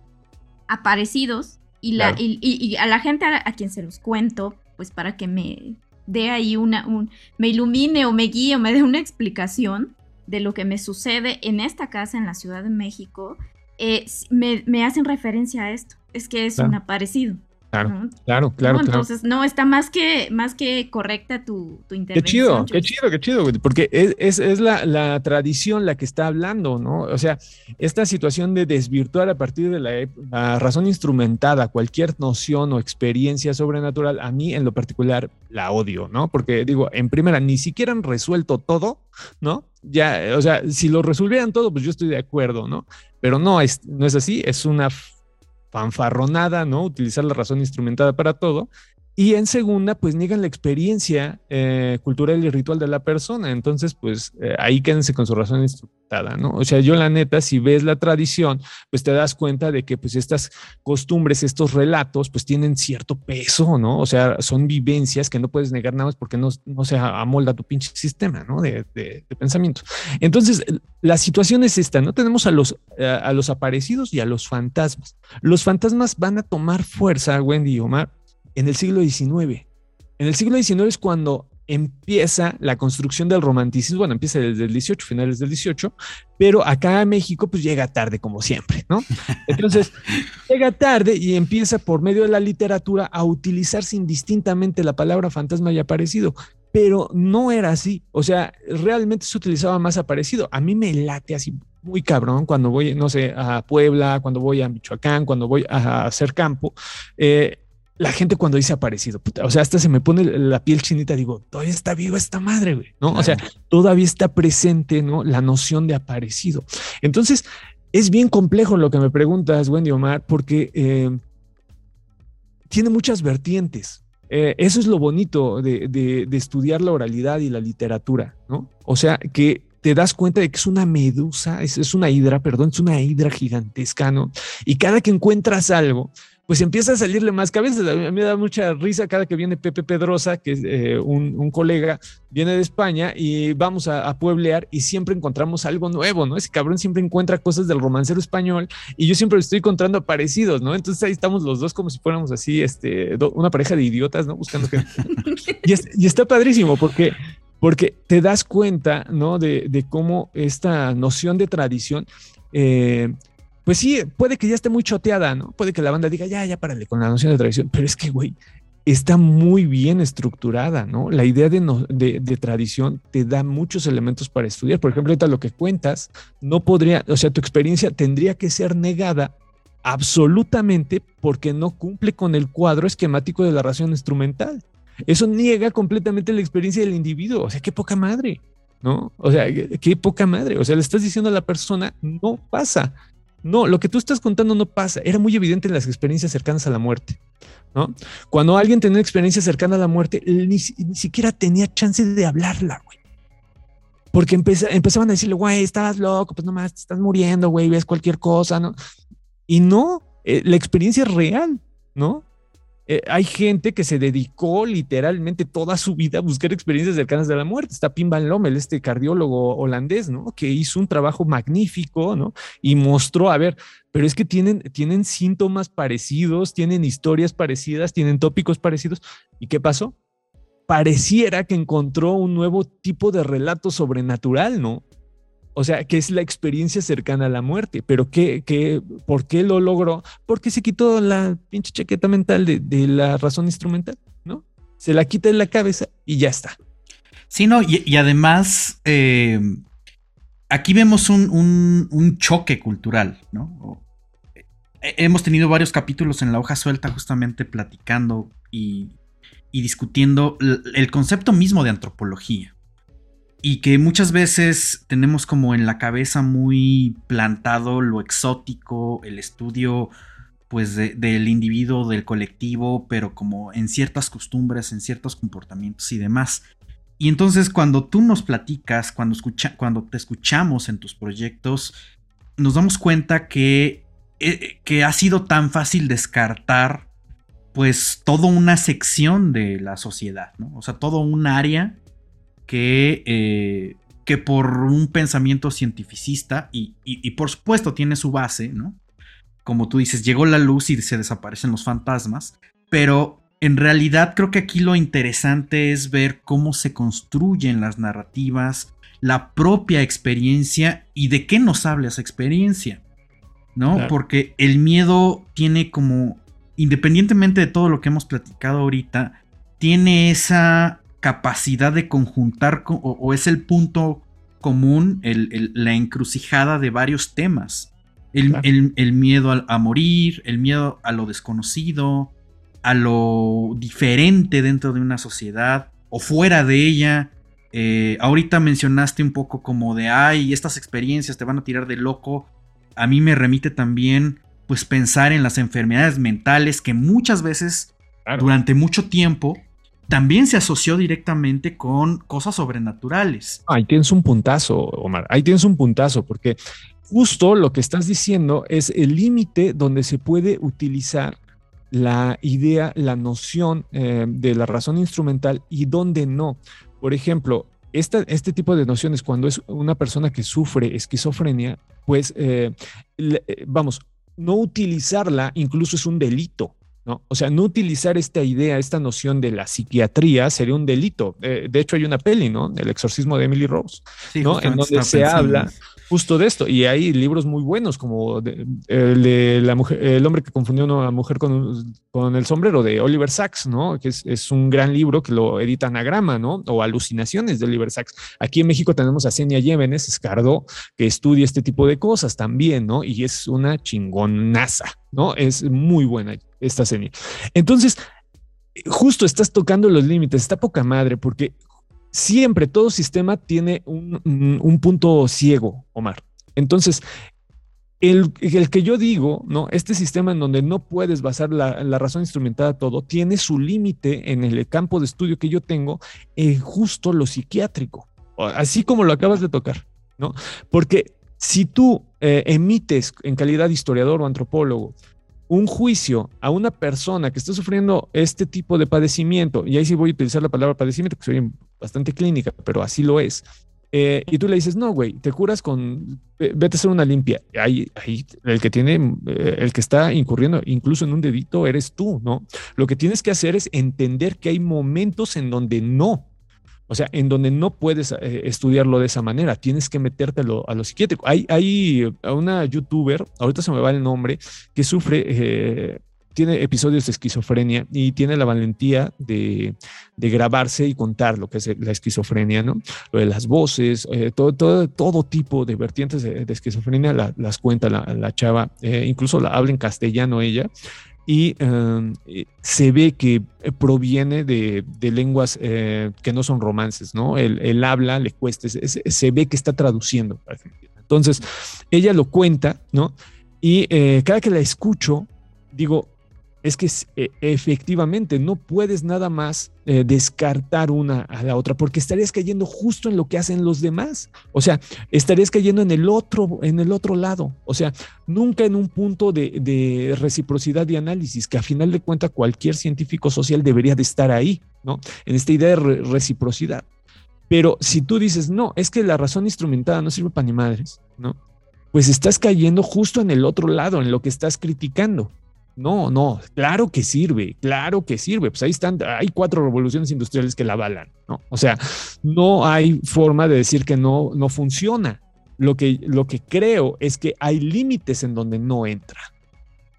C: aparecidos y, la, y, a la gente a quien se los cuento, pues para que me dé ahí una, un, me ilumine o me guíe o me dé una explicación de lo que me sucede en esta casa en la Ciudad de México, eh, me, hacen referencia a esto. Es que es un aparecido.
D: Claro, claro, claro,
C: Entonces, no, está más que, más que correcta tu, tu
D: intervención. Qué chido, qué chido, qué chido, porque es, es, la, la, tradición la que está hablando, ¿no? O sea, esta situación de desvirtuar a partir de la, la, razón instrumentada cualquier noción o experiencia sobrenatural, a mí en lo particular la odio, ¿no? Porque digo, en primera, ni siquiera han resuelto todo, ¿no? Ya, o sea, si lo resolvieran todo, pues yo estoy de acuerdo, ¿no? Pero no es, no es así, es una fanfarronada, ¿no? Utilizar la razón instrumentada para todo. Y en segunda, pues niegan la experiencia eh, cultural y ritual de la persona. Entonces, pues eh, ahí quédense con su razón instrumentada, ¿no? O sea, yo la neta, si ves la tradición, pues te das cuenta de que pues estas costumbres, estos relatos, pues tienen cierto peso, ¿no? O sea, son vivencias que no puedes negar nada más porque no, no se amolda tu pinche sistema, ¿no? De, de, pensamiento. Entonces, la situación es esta, ¿no? Tenemos a los, a los aparecidos y a los fantasmas. Los fantasmas van a tomar fuerza, Wendy Omar, en el siglo XIX. En el siglo XIX es cuando empieza la construcción del romanticismo, bueno, empieza desde el 18, finales del 18, pero acá en México pues llega tarde como siempre, ¿no? Entonces, llega tarde y empieza por medio de la literatura a utilizarse indistintamente la palabra fantasma y aparecido, pero no era así, o sea, realmente se utilizaba más aparecido. A mí me late así muy cabrón cuando voy, no sé, a Puebla, cuando voy a Michoacán, cuando voy a hacer campo. Eh, la gente cuando dice aparecido, o sea, hasta se me pone la piel chinita, digo, todavía está viva esta madre, güey, ¿no? O sea, todavía está presente, ¿no? La noción de aparecido. Entonces, es bien complejo lo que me preguntas, Wendy Omar, porque eh, tiene muchas vertientes. Eh, eso es lo bonito de, estudiar la oralidad y la literatura, ¿no? O sea, que te das cuenta de que es una medusa, es, es, una hidra, perdón, es una hidra gigantesca, ¿no? Y cada que encuentras algo, pues empieza a salirle más cabezas. A mí me da mucha risa cada que viene Pepe Pedrosa, que es eh, un, colega, viene de España y vamos a, pueblear y siempre encontramos algo nuevo, ¿no? Ese cabrón siempre encuentra cosas del romancero español y yo siempre estoy encontrando parecidos, ¿no? Entonces ahí estamos los dos como si fuéramos así, este, una pareja de idiotas, ¿no? Buscando que... y, está padrísimo porque porque te das cuenta, ¿no? De, de, cómo esta noción de tradición eh, pues sí, puede que ya esté muy choteada, ¿no? Puede que la banda diga, ya, ya, párale con la noción de tradición, pero es que, güey, está muy bien estructurada, ¿no? La idea de, de, tradición te da muchos elementos para estudiar. Por ejemplo, ahorita lo que cuentas, no podría, o sea, tu experiencia tendría que ser negada absolutamente porque no cumple con el cuadro esquemático de la razón instrumental. Eso niega completamente la experiencia del individuo. O sea, qué poca madre, ¿no? O sea, qué poca madre. O sea, le estás diciendo a la persona, no pasa. No, lo que tú estás contando no pasa. Era muy evidente en las experiencias cercanas a la muerte. ¿no? Cuando alguien tenía una experiencia cercana a la muerte, ni, siquiera tenía chance de hablarla, güey. Porque empezaban a decirle, güey, estás loco, pues nomás te estás muriendo, güey, ves cualquier cosa, ¿no? Y no, eh, la experiencia es real, ¿no? Eh, hay gente que se dedicó literalmente toda su vida a buscar experiencias cercanas de la muerte. Está Pim Van Lommel, este cardiólogo holandés, ¿no? Que hizo un trabajo magnífico, ¿no? Y mostró, a ver, pero es que tienen, tienen síntomas parecidos, tienen historias parecidas, tienen tópicos parecidos. ¿Y qué pasó? Pareciera que encontró un nuevo tipo de relato sobrenatural, ¿no? O sea, que es la experiencia cercana a la muerte. Pero ¿qué, qué, ¿por qué lo logró? Porque se quitó la pinche chaqueta mental de, la razón instrumental, ¿no? Se la quita de la cabeza y ya está.
B: Sí, no, y, además, eh, aquí vemos un, choque cultural, ¿no? hemos tenido varios capítulos en la hoja suelta justamente platicando y, y discutiendo el concepto mismo de antropología. Y que muchas veces tenemos como en la cabeza muy plantado lo exótico, el estudio pues del individuo, del colectivo, pero como en ciertas costumbres, en ciertos comportamientos y demás. Y entonces cuando tú nos platicas, cuando, escucha, cuando te escuchamos en tus proyectos, nos damos cuenta que, eh, que ha sido tan fácil descartar pues toda una sección de la sociedad, ¿no? O sea, todo un área que, eh, que por un pensamiento cientificista y, y, por supuesto tiene su base, ¿no? Como tú dices, llegó la luz y se desaparecen los fantasmas, pero en realidad creo que aquí lo interesante es ver cómo se construyen las narrativas, la propia experiencia y de qué nos habla esa experiencia, ¿no? Porque el miedo tiene como, independientemente de todo lo que hemos platicado ahorita, tiene esa capacidad de conjuntar o, es el punto común, la encrucijada de varios temas. El, miedo a, morir, el miedo a lo desconocido, a lo diferente dentro de una sociedad o fuera de ella. Eh, ahorita mencionaste un poco como de, ay, estas experiencias te van a tirar de loco. A mí me remite también, pues, pensar en las enfermedades mentales que muchas veces, durante mucho tiempo, también se asoció directamente con cosas sobrenaturales.
D: Ahí tienes un puntazo, Omar. Ahí tienes un puntazo, porque justo lo que estás diciendo es el límite donde se puede utilizar la idea, la noción eh, de la razón instrumental y donde no. Por ejemplo, este tipo de nociones, cuando es una persona que sufre esquizofrenia, pues eh, eh, vamos, no utilizarla incluso es un delito. ¿No? O sea, no utilizar esta idea, esta noción de la psiquiatría sería un delito. Eh, de hecho, hay una peli, ¿no? El exorcismo de Emily Rose, ¿no? En donde se habla justo de esto. Y hay libros muy buenos, como el de la mujer, el hombre que confundió a una mujer con, con el sombrero de Oliver Sacks, ¿no? Que es, es, un gran libro que lo edita Anagrama, ¿no? O Alucinaciones de Oliver Sacks. Aquí en México tenemos a Senia Llévenes, Escardo, que estudia este tipo de cosas también, ¿no? Y es una chingonaza, ¿no? Es muy buena esta serie. Entonces, justo estás tocando los límites, está poca madre, porque siempre todo sistema tiene un, punto ciego, Omar. Entonces, el, que yo digo, ¿no? Este sistema en donde no puedes basar la, razón instrumentada todo, tiene su límite en el campo de estudio que yo tengo en justo lo psiquiátrico, así como lo acabas de tocar, ¿no? Porque si tú eh, emites en calidad de historiador o antropólogo un juicio a una persona que está sufriendo este tipo de padecimiento, y ahí sí voy a utilizar la palabra padecimiento, que soy bastante clínica, pero así lo es, eh, y tú le dices, no, güey, te curas con, vete a hacer una limpia. Ahí, ahí el que tiene, eh, el que está incurriendo incluso en un dedito eres tú, ¿no? Lo que tienes que hacer es entender que hay momentos en donde no, o sea, en donde no puedes eh, estudiarlo de esa manera, tienes que metértelo a lo psiquiátrico. Hay, hay una youtuber, ahorita se me va el nombre, que sufre, eh, tiene episodios de esquizofrenia y tiene la valentía de, grabarse y contar lo que es la esquizofrenia, ¿no? Lo de las voces, eh, todo, todo, todo, tipo de vertientes de, esquizofrenia las cuenta la, la chava, incluso la habla en castellano ella y em, eh, se ve que eh, proviene de, lenguas eh, que no son romances, ¿no? El, habla le cuesta, se, ve que está traduciendo. Entonces, ella lo cuenta, ¿no? Y cada que la escucho, digo, es que eh, efectivamente no puedes nada más eh, descartar una a la otra porque estarías cayendo justo en lo que hacen los demás. O sea, estarías cayendo en el otro, en el otro lado. O sea, nunca en un punto de, reciprocidad de análisis, que a final de cuentas cualquier científico social debería de estar ahí, ¿no? En esta idea de reciprocidad. Pero si tú dices, no, es que la razón instrumentada no sirve para ni madres, ¿no? Pues estás cayendo justo en el otro lado, en lo que estás criticando. No, no, claro que sirve, claro que sirve. Pues ahí están, hay cuatro revoluciones industriales que la avalan, ¿no? O sea, no hay forma de decir que no, no funciona. Lo que, lo que creo es que hay límites en donde no entra.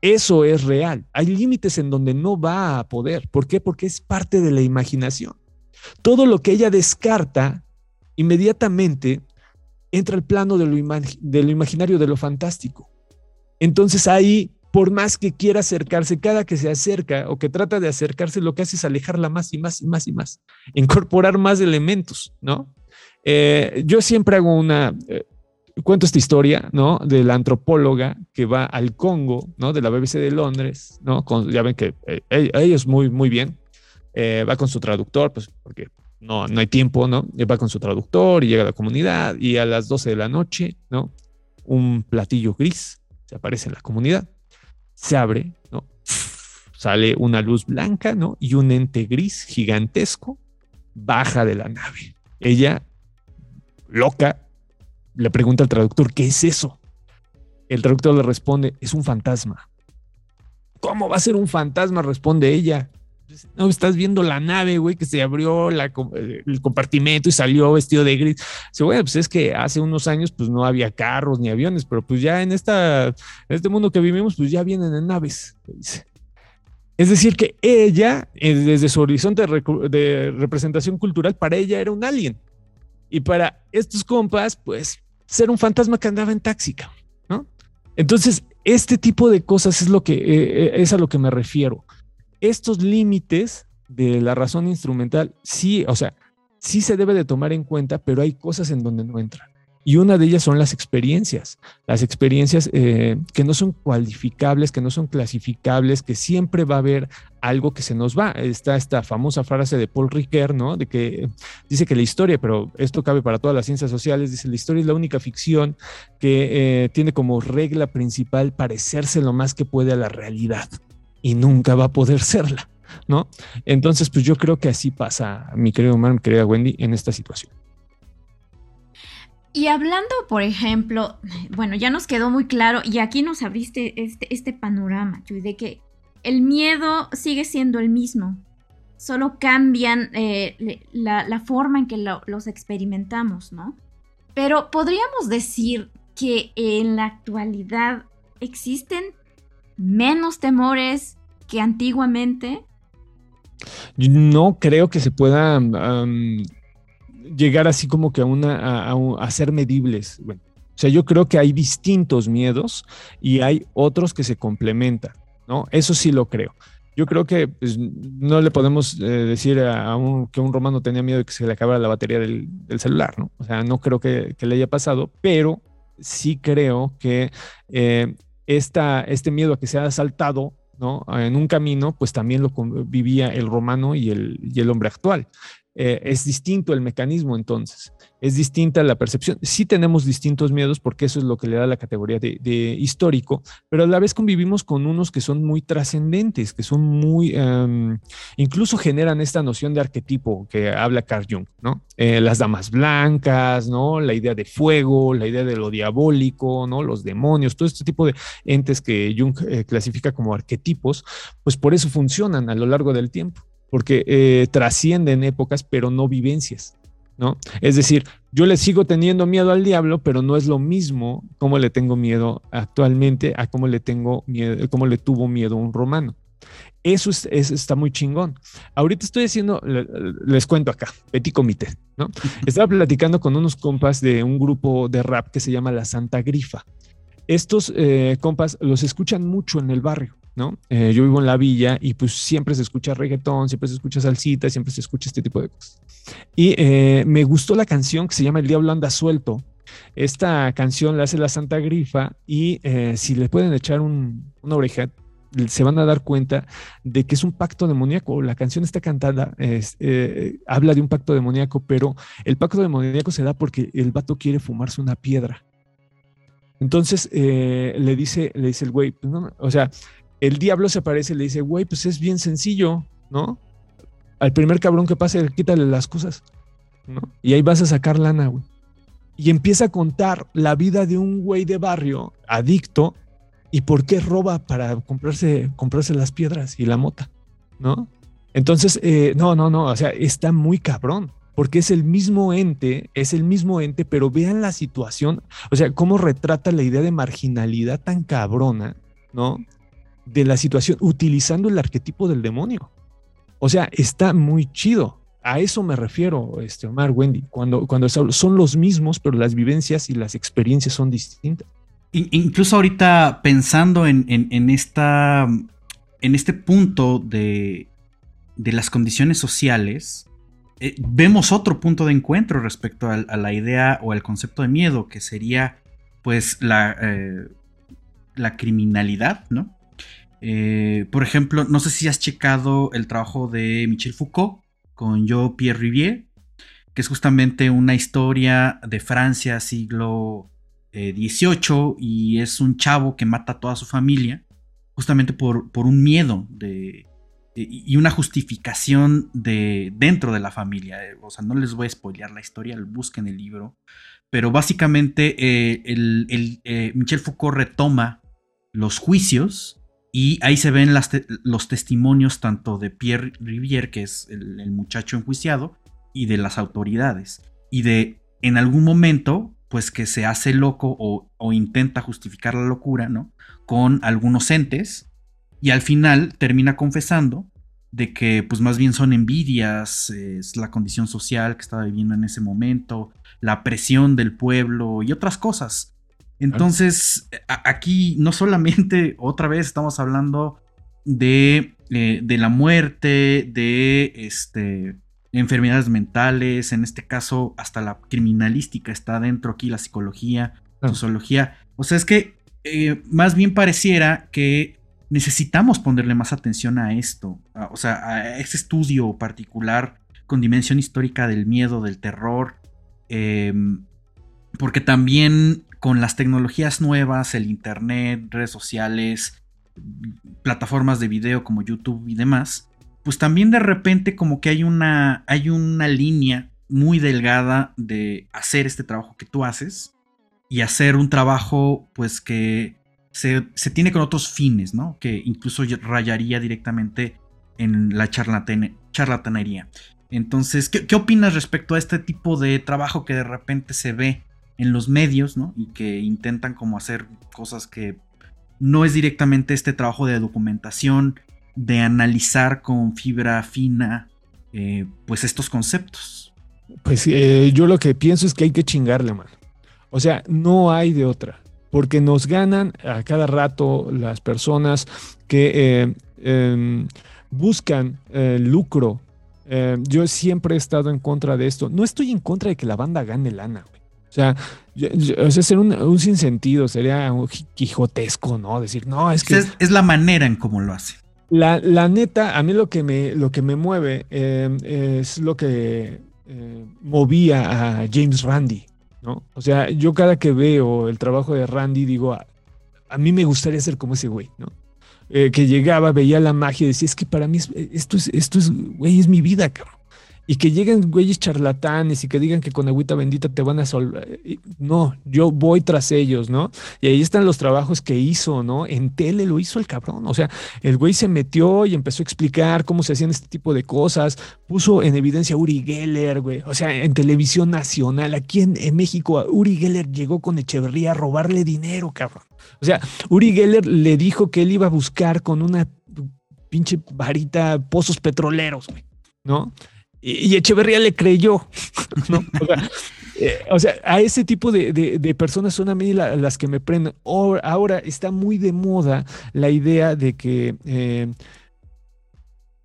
D: Eso es real. Hay límites en donde no va a poder. ¿Por qué? Porque es parte de la imaginación. Todo lo que ella descarta, inmediatamente entra al plano de lo, de lo imaginario, de lo fantástico. Entonces ahí por más que quiera acercarse, cada que se acerca o que trata de acercarse, lo que hace es alejarla más y más y más y más, incorporar más elementos, ¿no? Eh, yo siempre hago una, eh, cuento esta historia, ¿no? De la antropóloga que va al Congo, ¿no? De la BBC de Londres, ¿no? ya ven que eh, ellos muy, muy bien. va con su traductor, pues porque no, no hay tiempo, ¿no? Va con su traductor y llega a la comunidad y a las 12 de la noche, ¿no? Un platillo gris se aparece en la comunidad, se abre, ¿no? Sale una luz blanca, ¿no? Y un ente gris gigantesco baja de la nave. Ella, loca, le pregunta al traductor, ¿qué es eso? El traductor le responde, es un fantasma. ¿Cómo va a ser un fantasma? Responde ella. No, estás viendo la nave, güey, que se abrió el compartimento y salió vestido de gris. Dice, bueno, pues es que hace unos años pues no había carros ni aviones, pero pues ya en, esta, en este mundo que vivimos pues ya vienen en naves. Es decir, que ella, eh, desde su horizonte de representación cultural, para ella era un alien. Y para estos compas, pues, ser un fantasma que andaba en taxi, ¿no? Entonces, este tipo de cosas es lo que eh, eh, es a lo que me refiero. Estos límites de la razón instrumental, sí, o sea, sí se debe de tomar en cuenta, pero hay cosas en donde no entran. Y una de ellas son las experiencias, las experiencias eh, que no son cualificables, que no son clasificables, que siempre va a haber algo que se nos va. Está esta famosa frase de Paul Ricoeur, ¿no? De que dice que la historia, pero esto cabe para todas las ciencias sociales, dice la historia es la única ficción que eh, tiene como regla principal parecerse lo más que puede a la realidad y nunca va a poder serla, ¿no? Entonces, pues yo creo que así pasa, mi querido Omar, mi querida Wendy, en esta situación.
C: Y hablando, por ejemplo, bueno, ya nos quedó muy claro y aquí nos abriste este, este panorama, de que el miedo sigue siendo el mismo, solo cambian eh, la, forma en que los experimentamos, ¿no? Pero podríamos decir que en la actualidad existen menos temores que antiguamente.
D: No creo que se pueda llegar así como que a, una, a, ser medibles. O sea, yo creo que hay distintos miedos y hay otros que se complementan, ¿no? Eso sí lo creo. Yo creo que pues, no le podemos eh, decir a, un, que un romano tenía miedo de que se le acabara la batería del, celular, ¿no? O sea, no creo que, le haya pasado, pero sí creo que eh, este miedo a que sea asaltado ¿no? En un camino, pues también lo vivía el romano y el, y el hombre actual. Eh, es distinto el mecanismo entonces, es distinta la percepción. Sí tenemos distintos miedos porque eso es lo que le da la categoría de, histórico, pero a la vez convivimos con unos que son muy trascendentes, que son muy, em, incluso generan esta noción de arquetipo que habla Carl Jung, ¿no? Eh, las damas blancas, ¿no? La idea de fuego, la idea de lo diabólico, ¿no? Los demonios, todo este tipo de entes que Jung eh, clasifica como arquetipos, pues por eso funcionan a lo largo del tiempo porque eh, trascienden épocas, pero no vivencias, ¿no? Es decir, yo le sigo teniendo miedo al diablo, pero no es lo mismo como le tengo miedo actualmente a cómo le tengo miedo, cómo le tuvo miedo un romano. Eso es, está muy chingón. Ahorita estoy haciendo, les cuento acá, petit comité, ¿no? Estaba platicando con unos compas de un grupo de rap que se llama La Santa Grifa. Estos eh, compas los escuchan mucho en el barrio. ¿no? Eh, yo vivo en la villa y pues siempre se escucha reggaetón, siempre se escucha salsita, siempre se escucha este tipo de cosas. Y eh, me gustó la canción que se llama El Diablo anda suelto. Esta canción la hace la Santa Grifa y eh, si le pueden echar una oreja, se van a dar cuenta de que es un pacto demoníaco. La canción está cantada, habla de un pacto demoníaco, pero el pacto demoníaco se da porque el vato quiere fumarse una piedra. Entonces le dice, le dice el güey, pues o sea, el diablo se aparece y le dice, güey, pues es bien sencillo, ¿no? Al primer cabrón que pase, quítale las cosas, ¿no? Y ahí vas a sacar lana, güey. Y empieza a contar la vida de un güey de barrio adicto y por qué roba para comprarse, comprarse las piedras y la mota, ¿no? Entonces, eh, no, no, no, o sea, está muy cabrón porque es el mismo ente, es el mismo ente, pero vean la situación, o sea, cómo retrata la idea de marginalidad tan cabrona, ¿no? de la situación utilizando el arquetipo del demonio. O sea, está muy chido. A eso me refiero, este Omar, Wendy, cuando, cuando son los mismos, pero las vivencias y las experiencias son distintas.
B: Incluso ahorita pensando en, esta, en este punto de, de las condiciones sociales, eh, vemos otro punto de encuentro respecto a, la idea o al concepto de miedo, que sería pues la, eh, criminalidad, ¿no? Eh, por ejemplo, no sé si has checado el trabajo de Michel Foucault con Yo Pierre Rivière, que es justamente una historia de Francia siglo XVIII y es un chavo que mata a toda su familia justamente por un miedo de, y una justificación de dentro de la familia. Eh, o sea, no les voy a spoilear la historia, busquen el libro. Pero básicamente eh, eh, Michel Foucault retoma los juicios y ahí se ven los testimonios tanto de Pierre Rivière, que es el, muchacho enjuiciado, y de las autoridades. Y de en algún momento, pues que se hace loco o, o intenta justificar la locura, ¿no? Con algunos entes y al final termina confesando de que pues más bien son envidias, es la condición social que estaba viviendo en ese momento, la presión del pueblo y otras cosas. Entonces, aquí no solamente otra vez estamos hablando de, eh, de la muerte, de este, enfermedades mentales, en este caso hasta la criminalística está dentro aquí, la psicología, la sociología. O sea, es que eh, más bien pareciera que necesitamos ponerle más atención a esto, o sea, a ese estudio particular con dimensión histórica del miedo, del terror, em, porque también con las tecnologías nuevas, el Internet, redes sociales, plataformas de video como YouTube y demás, pues también de repente como que hay una, hay una línea muy delgada de hacer este trabajo que tú haces y hacer un trabajo pues que se, tiene con otros fines, ¿no? Que incluso rayaría directamente en la charlatanería. Entonces, ¿qué, opinas respecto a este tipo de trabajo que de repente se ve en los medios, ¿no? Y que intentan como hacer cosas que no es directamente este trabajo de documentación, de analizar con fibra fina, eh, pues estos conceptos.
D: Pues eh, yo lo que pienso es que hay que chingarle, man. O sea, no hay de otra porque nos ganan a cada rato las personas que eh, em, buscan eh, lucro. Eh, yo siempre he estado en contra de esto. No estoy en contra de que la banda gane lana. O sea, o sea, ser un, sinsentido, sería un quijotesco, ¿no? Decir, no, es que...
B: Es, la manera en cómo lo hace.
D: La, la, neta, a mí lo que me, lo que me mueve es lo que movía a James Randi. ¿No? O sea, yo cada que veo el trabajo de Randy digo, a, mí me gustaría ser como ese güey, ¿no? Eh, que llegaba, veía la magia y decía, es que para mí esto es, esto es, güey, es mi vida, cabrón y que lleguen güeyes charlatanes y que digan que con agüita bendita te van a solver. No, yo voy tras ellos, ¿no? Y ahí están los trabajos que hizo, ¿no? En tele lo hizo el cabrón. O sea, el güey se metió y empezó a explicar cómo se hacían este tipo de cosas. Puso en evidencia a Uri Geller, güey. O sea, en televisión nacional, aquí en, México, Uri Geller llegó con Echeverría a robarle dinero, cabrón. O sea, Uri Geller le dijo que él iba a buscar con una pinche varita pozos petroleros, güey, ¿no? Y, Echeverría le creyó, eh, O sea, a ese tipo de, personas son a mí las que me prenden. Ahora, está muy de moda la idea de que eh,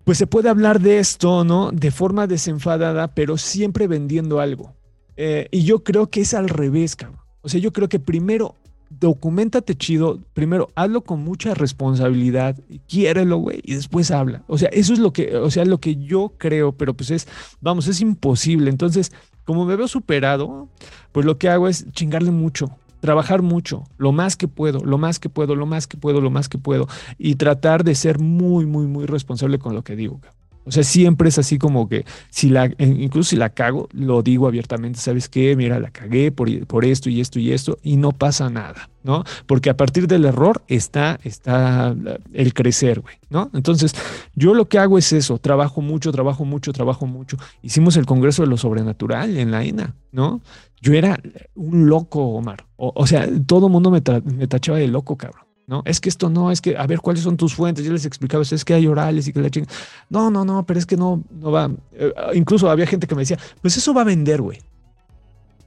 D: pues se puede hablar de esto, ¿no? De forma desenfadada, pero siempre vendiendo algo. Eh, y yo creo que es al revés, cabrón. O sea, yo creo que primero documentate chido, primero hazlo con mucha responsabilidad, quiérelo, güey, y después habla. O sea, eso es lo que, o sea, lo que yo creo, pero pues es, vamos, es imposible. Entonces, como me veo superado, pues lo que hago es chingarle mucho, trabajar mucho, lo más que puedo, lo más que puedo, lo más que puedo, lo más que puedo, y tratar de ser muy, muy, muy responsable con lo que digo. O sea, siempre es así como que si la, incluso si la cago, lo digo abiertamente, ¿sabes qué? Mira, la cagué por, por esto y esto y esto y no pasa nada, ¿no? Porque a partir del error está, está el crecer, güey, ¿no? Entonces, yo lo que hago es eso, trabajo mucho, trabajo mucho, trabajo mucho. Hicimos el Congreso de lo Sobrenatural en la ENA, ¿no? Yo era un loco, Omar. O, sea, todo el mundo me, me tachaba de loco, cabrón. ¿No? Es que esto no, es que, a ver, ¿cuáles son tus fuentes? Yo les explicaba, es que hay orales y que la chinga. No, no, no, pero es que no, no va. Eh, incluso había gente que me decía, pues eso va a vender, güey.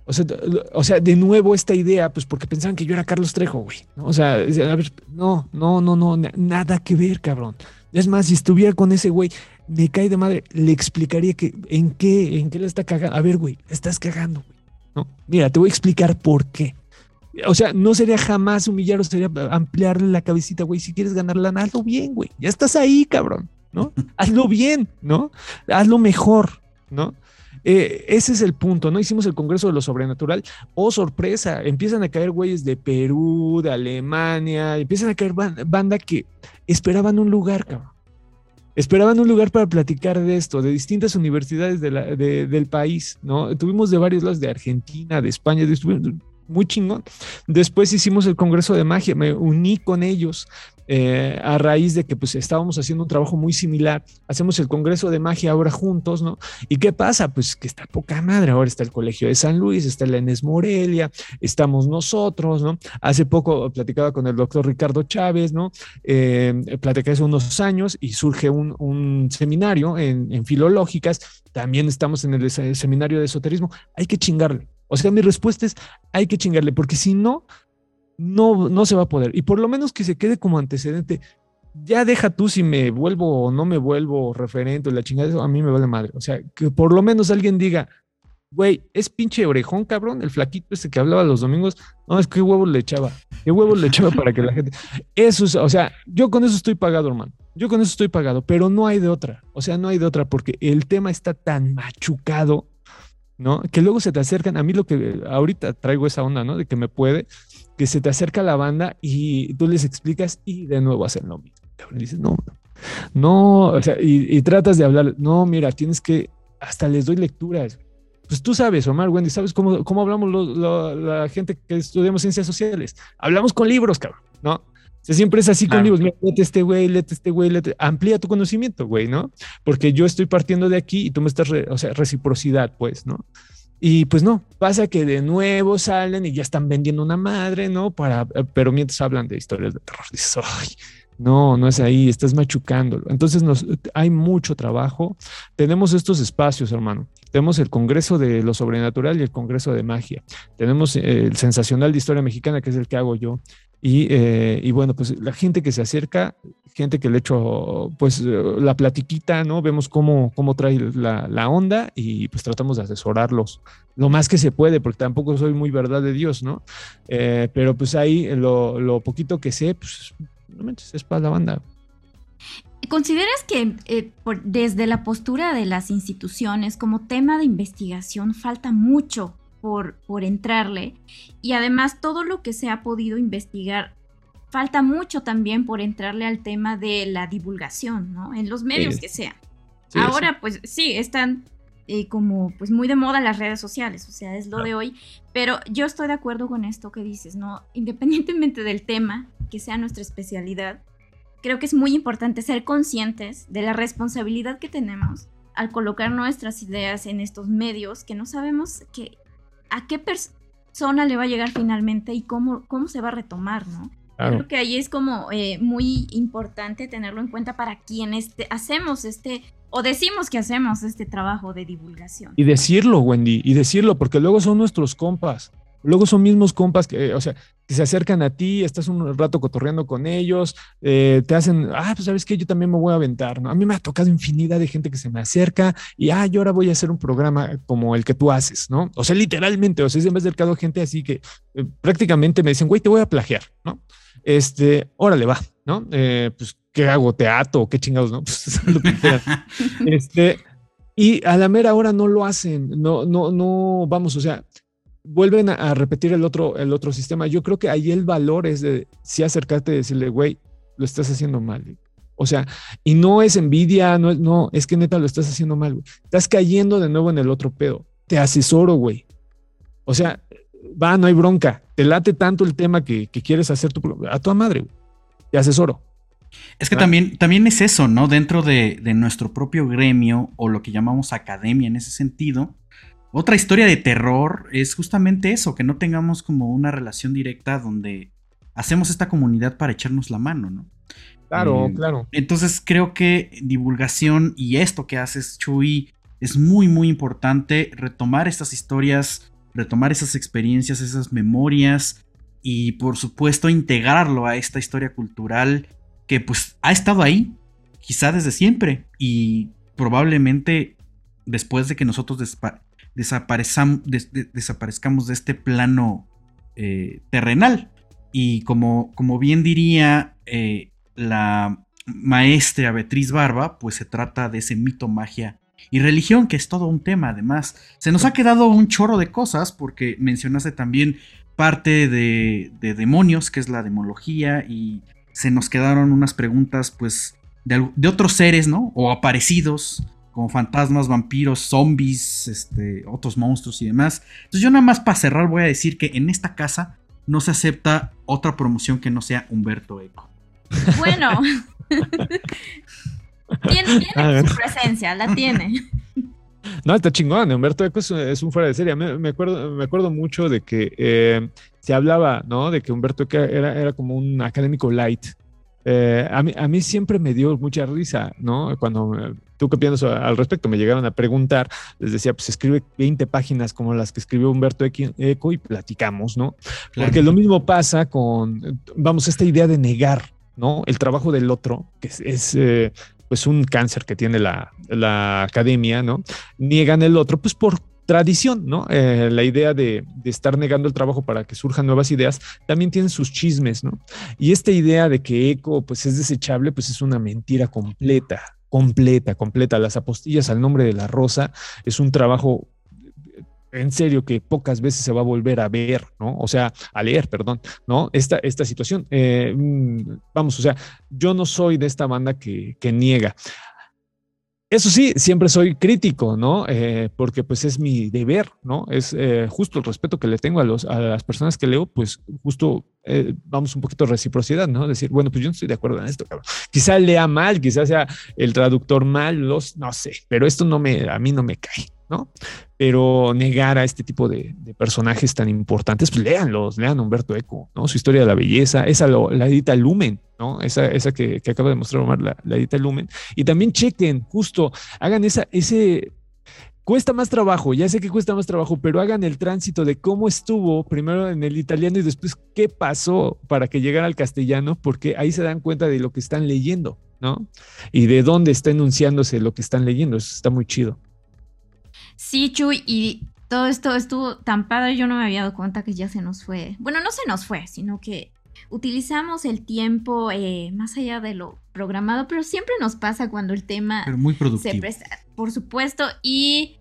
D: O sea, o sea, de nuevo esta idea, pues porque pensaban que yo era Carlos Trejo, güey. O sea, a ver, no, no, no, no, nada que ver, cabrón. Es más, si estuviera con ese güey, me cae de madre, le explicaría que en qué, en qué le está cagando. A ver, güey, estás cagando, güey. No, mira, te voy a explicar por qué. O sea, no sería jamás humillar o sería ampliarle la cabecita, güey. Si quieres ganar lana, hazlo bien, güey. Ya estás ahí, cabrón, ¿no? Hazlo bien, ¿no? Hazlo mejor, ¿no? Eh, ese es el punto, ¿no? Hicimos el Congreso de lo Sobrenatural. Oh, sorpresa, empiezan a caer güeyes de Perú, de Alemania, empiezan a caer banda que esperaban un lugar, cabrón. Esperaban un lugar para platicar de esto, de distintas universidades del país, ¿no? Tuvimos de varios lados, de Argentina, de España, de, muy chingón. Después hicimos el Congreso de Magia, me uní con ellos eh, a raíz de que pues estábamos haciendo un trabajo muy similar. Hacemos el Congreso de Magia ahora juntos, ¿no? ¿Y qué pasa? Pues que está poca madre. Ahora está el Colegio de San Luis, está la Enes Morelia, estamos nosotros, ¿no? Hace poco platicaba con el doctor Ricardo Chávez, ¿no? Eh, platicé hace unos años y surge un, seminario en, en filológicas. También estamos en el seminario de esoterismo. Hay que chingarle. O sea, mi respuesta es, hay que chingarle, porque si no, no, no se va a poder. Y por lo menos que se quede como antecedente. Ya deja tú si me vuelvo o no me vuelvo referente o la chingada, eso a mí me vale madre. O sea, que por lo menos alguien diga, güey, es pinche orejón, cabrón, el flaquito ese que hablaba los domingos. No, es que huevos le echaba. ¿Qué huevos le echaba para que la gente. Eso es, o sea, yo con eso estoy pagado, hermano. Yo con eso estoy pagado, pero no hay de otra. O sea, no hay de otra porque el tema está tan machucado ¿no? Que luego se te acercan, a mí lo que ahorita traigo esa onda, ¿no? De que me puede, que se te acerca la banda y tú les explicas y de nuevo hacen lo mismo. Dices, no, no, o sea, y, tratas de hablar, no, mira, tienes que, hasta les doy lecturas. Pues tú sabes, Omar, Wendy, ¿sabes cómo, cómo hablamos la gente que estudiamos ciencias sociales? Hablamos con libros, cabrón, ¿no? Siempre es así con libros, mira, lete este güey, lete este güey, amplía tu conocimiento, güey, ¿no? Porque yo estoy partiendo de aquí y tú me estás, o sea, reciprocidad, pues, ¿no? Y pues no, pasa que de nuevo salen y ya están vendiendo una madre, ¿no? Para, eh, pero mientras hablan de historias de terror, dices, ay, no, no es ahí, estás machucándolo. Entonces nos, hay mucho trabajo. Tenemos estos espacios, hermano. Tenemos el Congreso de lo Sobrenatural y el Congreso de Magia. Tenemos eh, el Sensacional de Historia Mexicana, que es el que hago yo. Eh, y, bueno, pues la gente que se acerca, gente que le echo pues la platiquita, ¿no? Vemos cómo, cómo trae la, onda y pues tratamos de asesorarlos lo más que se puede, porque tampoco soy muy verdad de Dios, ¿no? Eh, pero pues ahí lo, poquito que sé, pues no es para la banda.
C: ¿Consideras que eh, desde la postura de las instituciones como tema de investigación falta mucho por, por entrarle. Y además todo lo que se ha podido investigar, falta mucho también por entrarle al tema de la divulgación, ¿no? En los medios que sean. Ahora, pues sí, están eh, como pues muy de moda las redes sociales, o sea, es lo de hoy, pero yo estoy de acuerdo con esto que dices, ¿no? Independientemente del tema, que sea nuestra especialidad, creo que es muy importante ser conscientes de la responsabilidad que tenemos al colocar nuestras ideas en estos medios que no sabemos que a qué persona le va a llegar finalmente y cómo, cómo se va a retomar, ¿no? Creo que ahí es como eh, muy importante tenerlo en cuenta para quienes hacemos este o decimos que hacemos este trabajo de divulgación.
D: Y decirlo, Wendy, y decirlo, porque luego son nuestros compas. Luego son mismos compas que, o sea, que se acercan a ti, estás un rato cotorreando con ellos, eh, te hacen, ah, pues sabes que yo también me voy a aventar, ¿no? A mí me ha tocado infinidad de gente que se me acerca y, ah, yo ahora voy a hacer un programa como el que tú haces, ¿no? O sea, literalmente, o sea, se me ha acercado gente así que eh, prácticamente me dicen, güey, te voy a plagiar, ¿no? Este, órale, va, ¿no? Eh, pues, ¿qué hago? ¿Teatro? ¿Qué chingados, no? Pues lo que este, y a la mera hora no lo hacen, no, no, no, vamos, o sea, vuelven a, repetir el otro, el otro sistema. Yo creo que ahí el valor es de si acercarte y decirle, güey, lo estás haciendo mal. O sea, y no es envidia, no, no, es que neta lo estás haciendo mal, güey. Estás cayendo de nuevo en el otro pedo. Te asesoro, güey. O sea, va, no hay bronca. Te late tanto el tema que, quieres hacer tu, a tu madre, güey. Te asesoro.
B: Es que también, también es eso, ¿no? Dentro de, de, nuestro propio gremio o lo que llamamos academia en ese sentido, otra historia de terror es justamente eso, que no tengamos como una relación directa donde hacemos esta comunidad para echarnos la mano, ¿no?
D: Claro, eh, claro.
B: Entonces creo que divulgación y esto que haces, Chuy, es muy, muy importante retomar estas historias, retomar esas experiencias, esas memorias y por supuesto integrarlo a esta historia cultural que pues ha estado ahí, quizá desde siempre y probablemente después de que nosotros desaparezcamos de este plano eh, terrenal. Y como, como bien diría eh, la maestra Beatriz Barba, pues se trata de ese mito, magia y religión, que es todo un tema además. Se nos ha quedado un chorro de cosas, porque mencionaste también parte de, de demonios, que es la demología, y se nos quedaron unas preguntas, pues, de, de, otros seres, ¿no? O aparecidos, como fantasmas, vampiros, zombies, este, otros monstruos y demás. Entonces yo nada más para cerrar voy a decir que en esta casa no se acepta otra promoción que no sea Humberto Eco.
C: Bueno, tiene, su presencia, la tiene.
D: No, está chingón. Humberto Eco es, un fuera de serie. Me, acuerdo, me acuerdo mucho de que eh, se hablaba, ¿no? De que Humberto Eco era, era como un académico light. Eh, a, mí, a mí siempre me dio mucha risa, ¿no? Cuando tú que piensas al respecto, me llegaron a preguntar, les decía, pues escribe 20 páginas como las que escribió Humberto Eco y platicamos, ¿no? Porque lo mismo pasa con, vamos, esta idea de negar, ¿no? El trabajo del otro, que es, pues un cáncer que tiene la, la, academia, ¿no? Niegan el otro, pues por tradición, ¿no? Eh, la idea de, de, estar negando el trabajo para que surjan nuevas ideas también tiene sus chismes, ¿no? Y esta idea de que eco, pues es desechable, pues es una mentira completa, completa, completa. Las apostillas al nombre de la rosa es un trabajo en serio que pocas veces se va a volver a ver, ¿no? O sea, a leer, perdón, ¿no? Esta, esta situación. Eh, mm, vamos, o sea, yo no soy de esta banda que, que niega. Eso sí, siempre soy crítico, ¿no? Eh, porque pues es mi deber, ¿no? Es eh, justo el respeto que le tengo a, los, a las personas que leo, pues justo vamos un poquito reciprocidad, ¿no? Decir, bueno, pues yo no estoy de acuerdo en esto, cabrón. Quizá lea mal, quizá sea el traductor mal, los, no sé, pero esto no me, a mí no me cae, ¿no? Pero negar a este tipo de, personajes tan importantes, pues léanlos, lean Humberto Eco, ¿no? Su historia de la belleza, esa lo, la edita Lumen, ¿no? Esa, esa que, acaba de mostrar Omar, la, la, edita Lumen. Y también chequen, justo, hagan esa, ese, cuesta más trabajo, ya sé que cuesta más trabajo, pero hagan el tránsito de cómo estuvo primero en el italiano y después qué pasó para que llegara al castellano, porque ahí se dan cuenta de lo que están leyendo, ¿no? Y de dónde está enunciándose lo que están leyendo, eso está muy chido.
C: Sí, Chuy, y todo esto estuvo tan padre, yo no me había dado cuenta que ya se nos fue. Bueno, no se nos fue, sino que utilizamos el tiempo eh, más allá de lo programado, pero siempre nos pasa cuando el tema
B: muy se
C: presta, por supuesto, y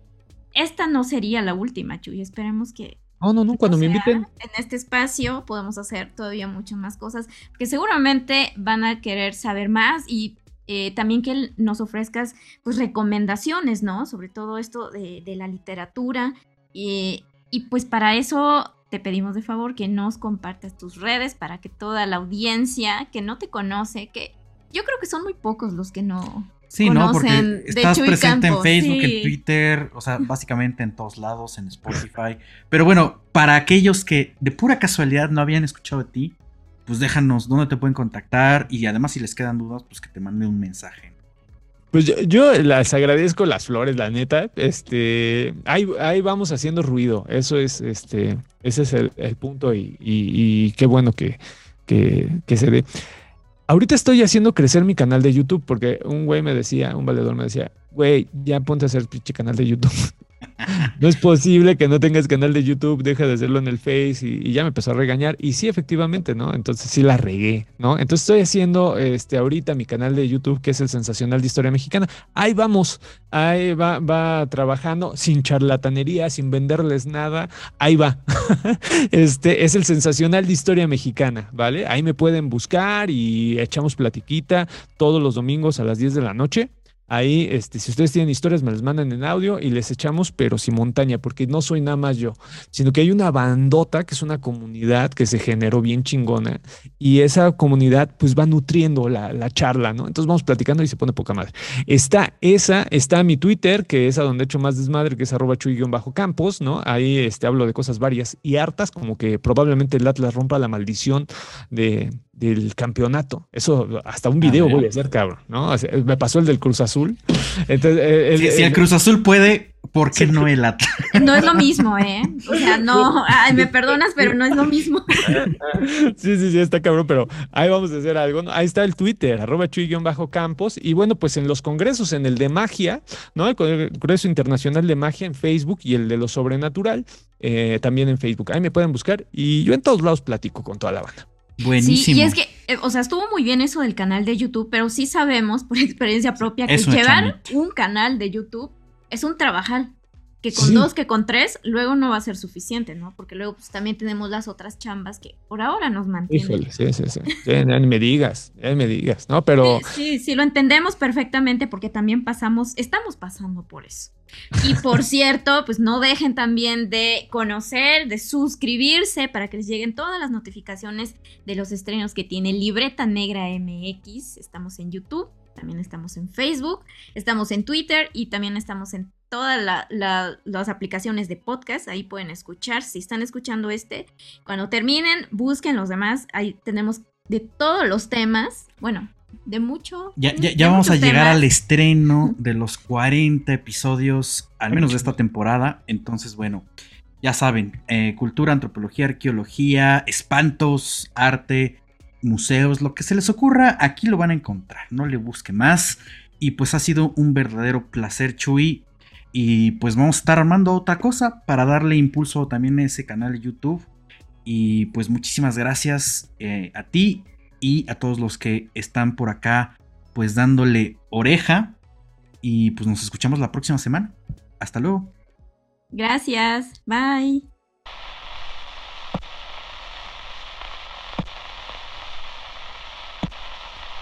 C: esta no sería la última, Chuy, esperemos que...
D: Oh, no, no, cuando me inviten.
C: En este espacio podemos hacer todavía muchas más cosas, que seguramente van a querer saber más y eh, también que nos ofrezcas pues recomendaciones, ¿no? Sobre todo esto de, la literatura. y pues para eso te pedimos de favor que nos compartas tus redes para que toda la audiencia que no te conoce, que yo creo que son muy pocos los que no,
B: Sí, ¿no? Porque estás presente en Facebook, en Twitter, o sea, básicamente en todos lados, en Spotify. Pero bueno, para aquellos que de pura casualidad no habían escuchado de ti, pues déjanos dónde te pueden contactar y además si les quedan dudas, pues que te mande un mensaje.
D: Pues yo, les agradezco las flores, la neta. Este, ahí, ahí vamos haciendo ruido. Eso es, este, ese es el, punto y, qué bueno que, que, que se dé. Ahorita estoy haciendo crecer mi canal de YouTube porque un güey me decía, un valedor me decía, güey, ya ponte a hacer pinche canal de YouTube. No es posible que no tengas canal de YouTube, deja de hacerlo en el Face y, ya me empezó a regañar. Y sí, efectivamente, ¿no? Entonces sí la regué, ¿no? Entonces estoy haciendo este ahorita mi canal de YouTube, que es el Sensacional de Historia Mexicana. Ahí vamos, ahí va, va trabajando sin charlatanería, sin venderles nada. Ahí va. este es el Sensacional de Historia Mexicana, ¿vale? Ahí me pueden buscar y echamos platiquita todos los domingos a las 10 de la noche. Ahí, este, si ustedes tienen historias, me las mandan en audio y les echamos, pero sin montaña, porque no soy nada más yo, sino que hay una bandota que es una comunidad que se generó bien chingona y esa comunidad pues va nutriendo la, charla, ¿no? Entonces vamos platicando y se pone poca madre. Está esa, está mi Twitter, que es a donde he hecho más desmadre, que es arroba chuy-campos, ¿no? Ahí este, hablo de cosas varias y hartas, como que probablemente el Atlas rompa la maldición de del campeonato. Eso, hasta un video voy a hacer, cabrón, ¿no? Me pasó el del Cruz Azul.
B: Entonces, si, el, Cruz Azul puede, ¿por qué no el Atlas?
C: No es lo mismo, ¿eh? O sea, no, ay, me perdonas, pero no es lo mismo.
D: Sí, sí, sí, está cabrón, pero ahí vamos a hacer algo. Ahí está el Twitter, arroba chuy-campos. Y bueno, pues en los congresos, en el de magia, ¿no? El Congreso Internacional de Magia en Facebook y el de lo sobrenatural eh, también en Facebook. Ahí me pueden buscar y yo en todos lados platico con toda la banda.
B: Buenísimo.
C: Sí, y es que, eh, o sea, estuvo muy bien eso del canal de YouTube, pero sí sabemos por experiencia propia que llevar un canal de YouTube es un trabajal que con dos, que con tres, luego no va a ser suficiente, ¿no? Porque luego pues también tenemos las otras chambas que por ahora nos mantienen.
D: sí, sí, sí. ni me digas, ni me digas, ¿no? Pero...
C: Sí, sí, lo entendemos perfectamente porque también pasamos, estamos pasando por eso. Y por cierto, pues no dejen también de conocer, de suscribirse para que les lleguen todas las notificaciones de los estrenos que tiene Libreta Negra MX. Estamos en YouTube, también estamos en Facebook, estamos en Twitter y también estamos en todas las aplicaciones de podcast, ahí pueden escuchar, si están escuchando este, cuando terminen, busquen los demás, ahí tenemos de todos los temas, bueno, de mucho.
B: Ya, ya, vamos a llegar al estreno de los 40 episodios, al menos de esta temporada, entonces bueno, ya saben, eh, cultura, antropología, arqueología, espantos, arte, museos, lo que se les ocurra, aquí lo van a encontrar, no le busque más. Y pues ha sido un verdadero placer, Chuy. Y pues vamos a estar armando otra cosa para darle impulso también a ese canal de YouTube. Y pues muchísimas gracias eh, a ti y a todos los que están por acá pues dándole oreja. Y pues nos escuchamos la próxima semana. Hasta luego.
C: Gracias. Bye.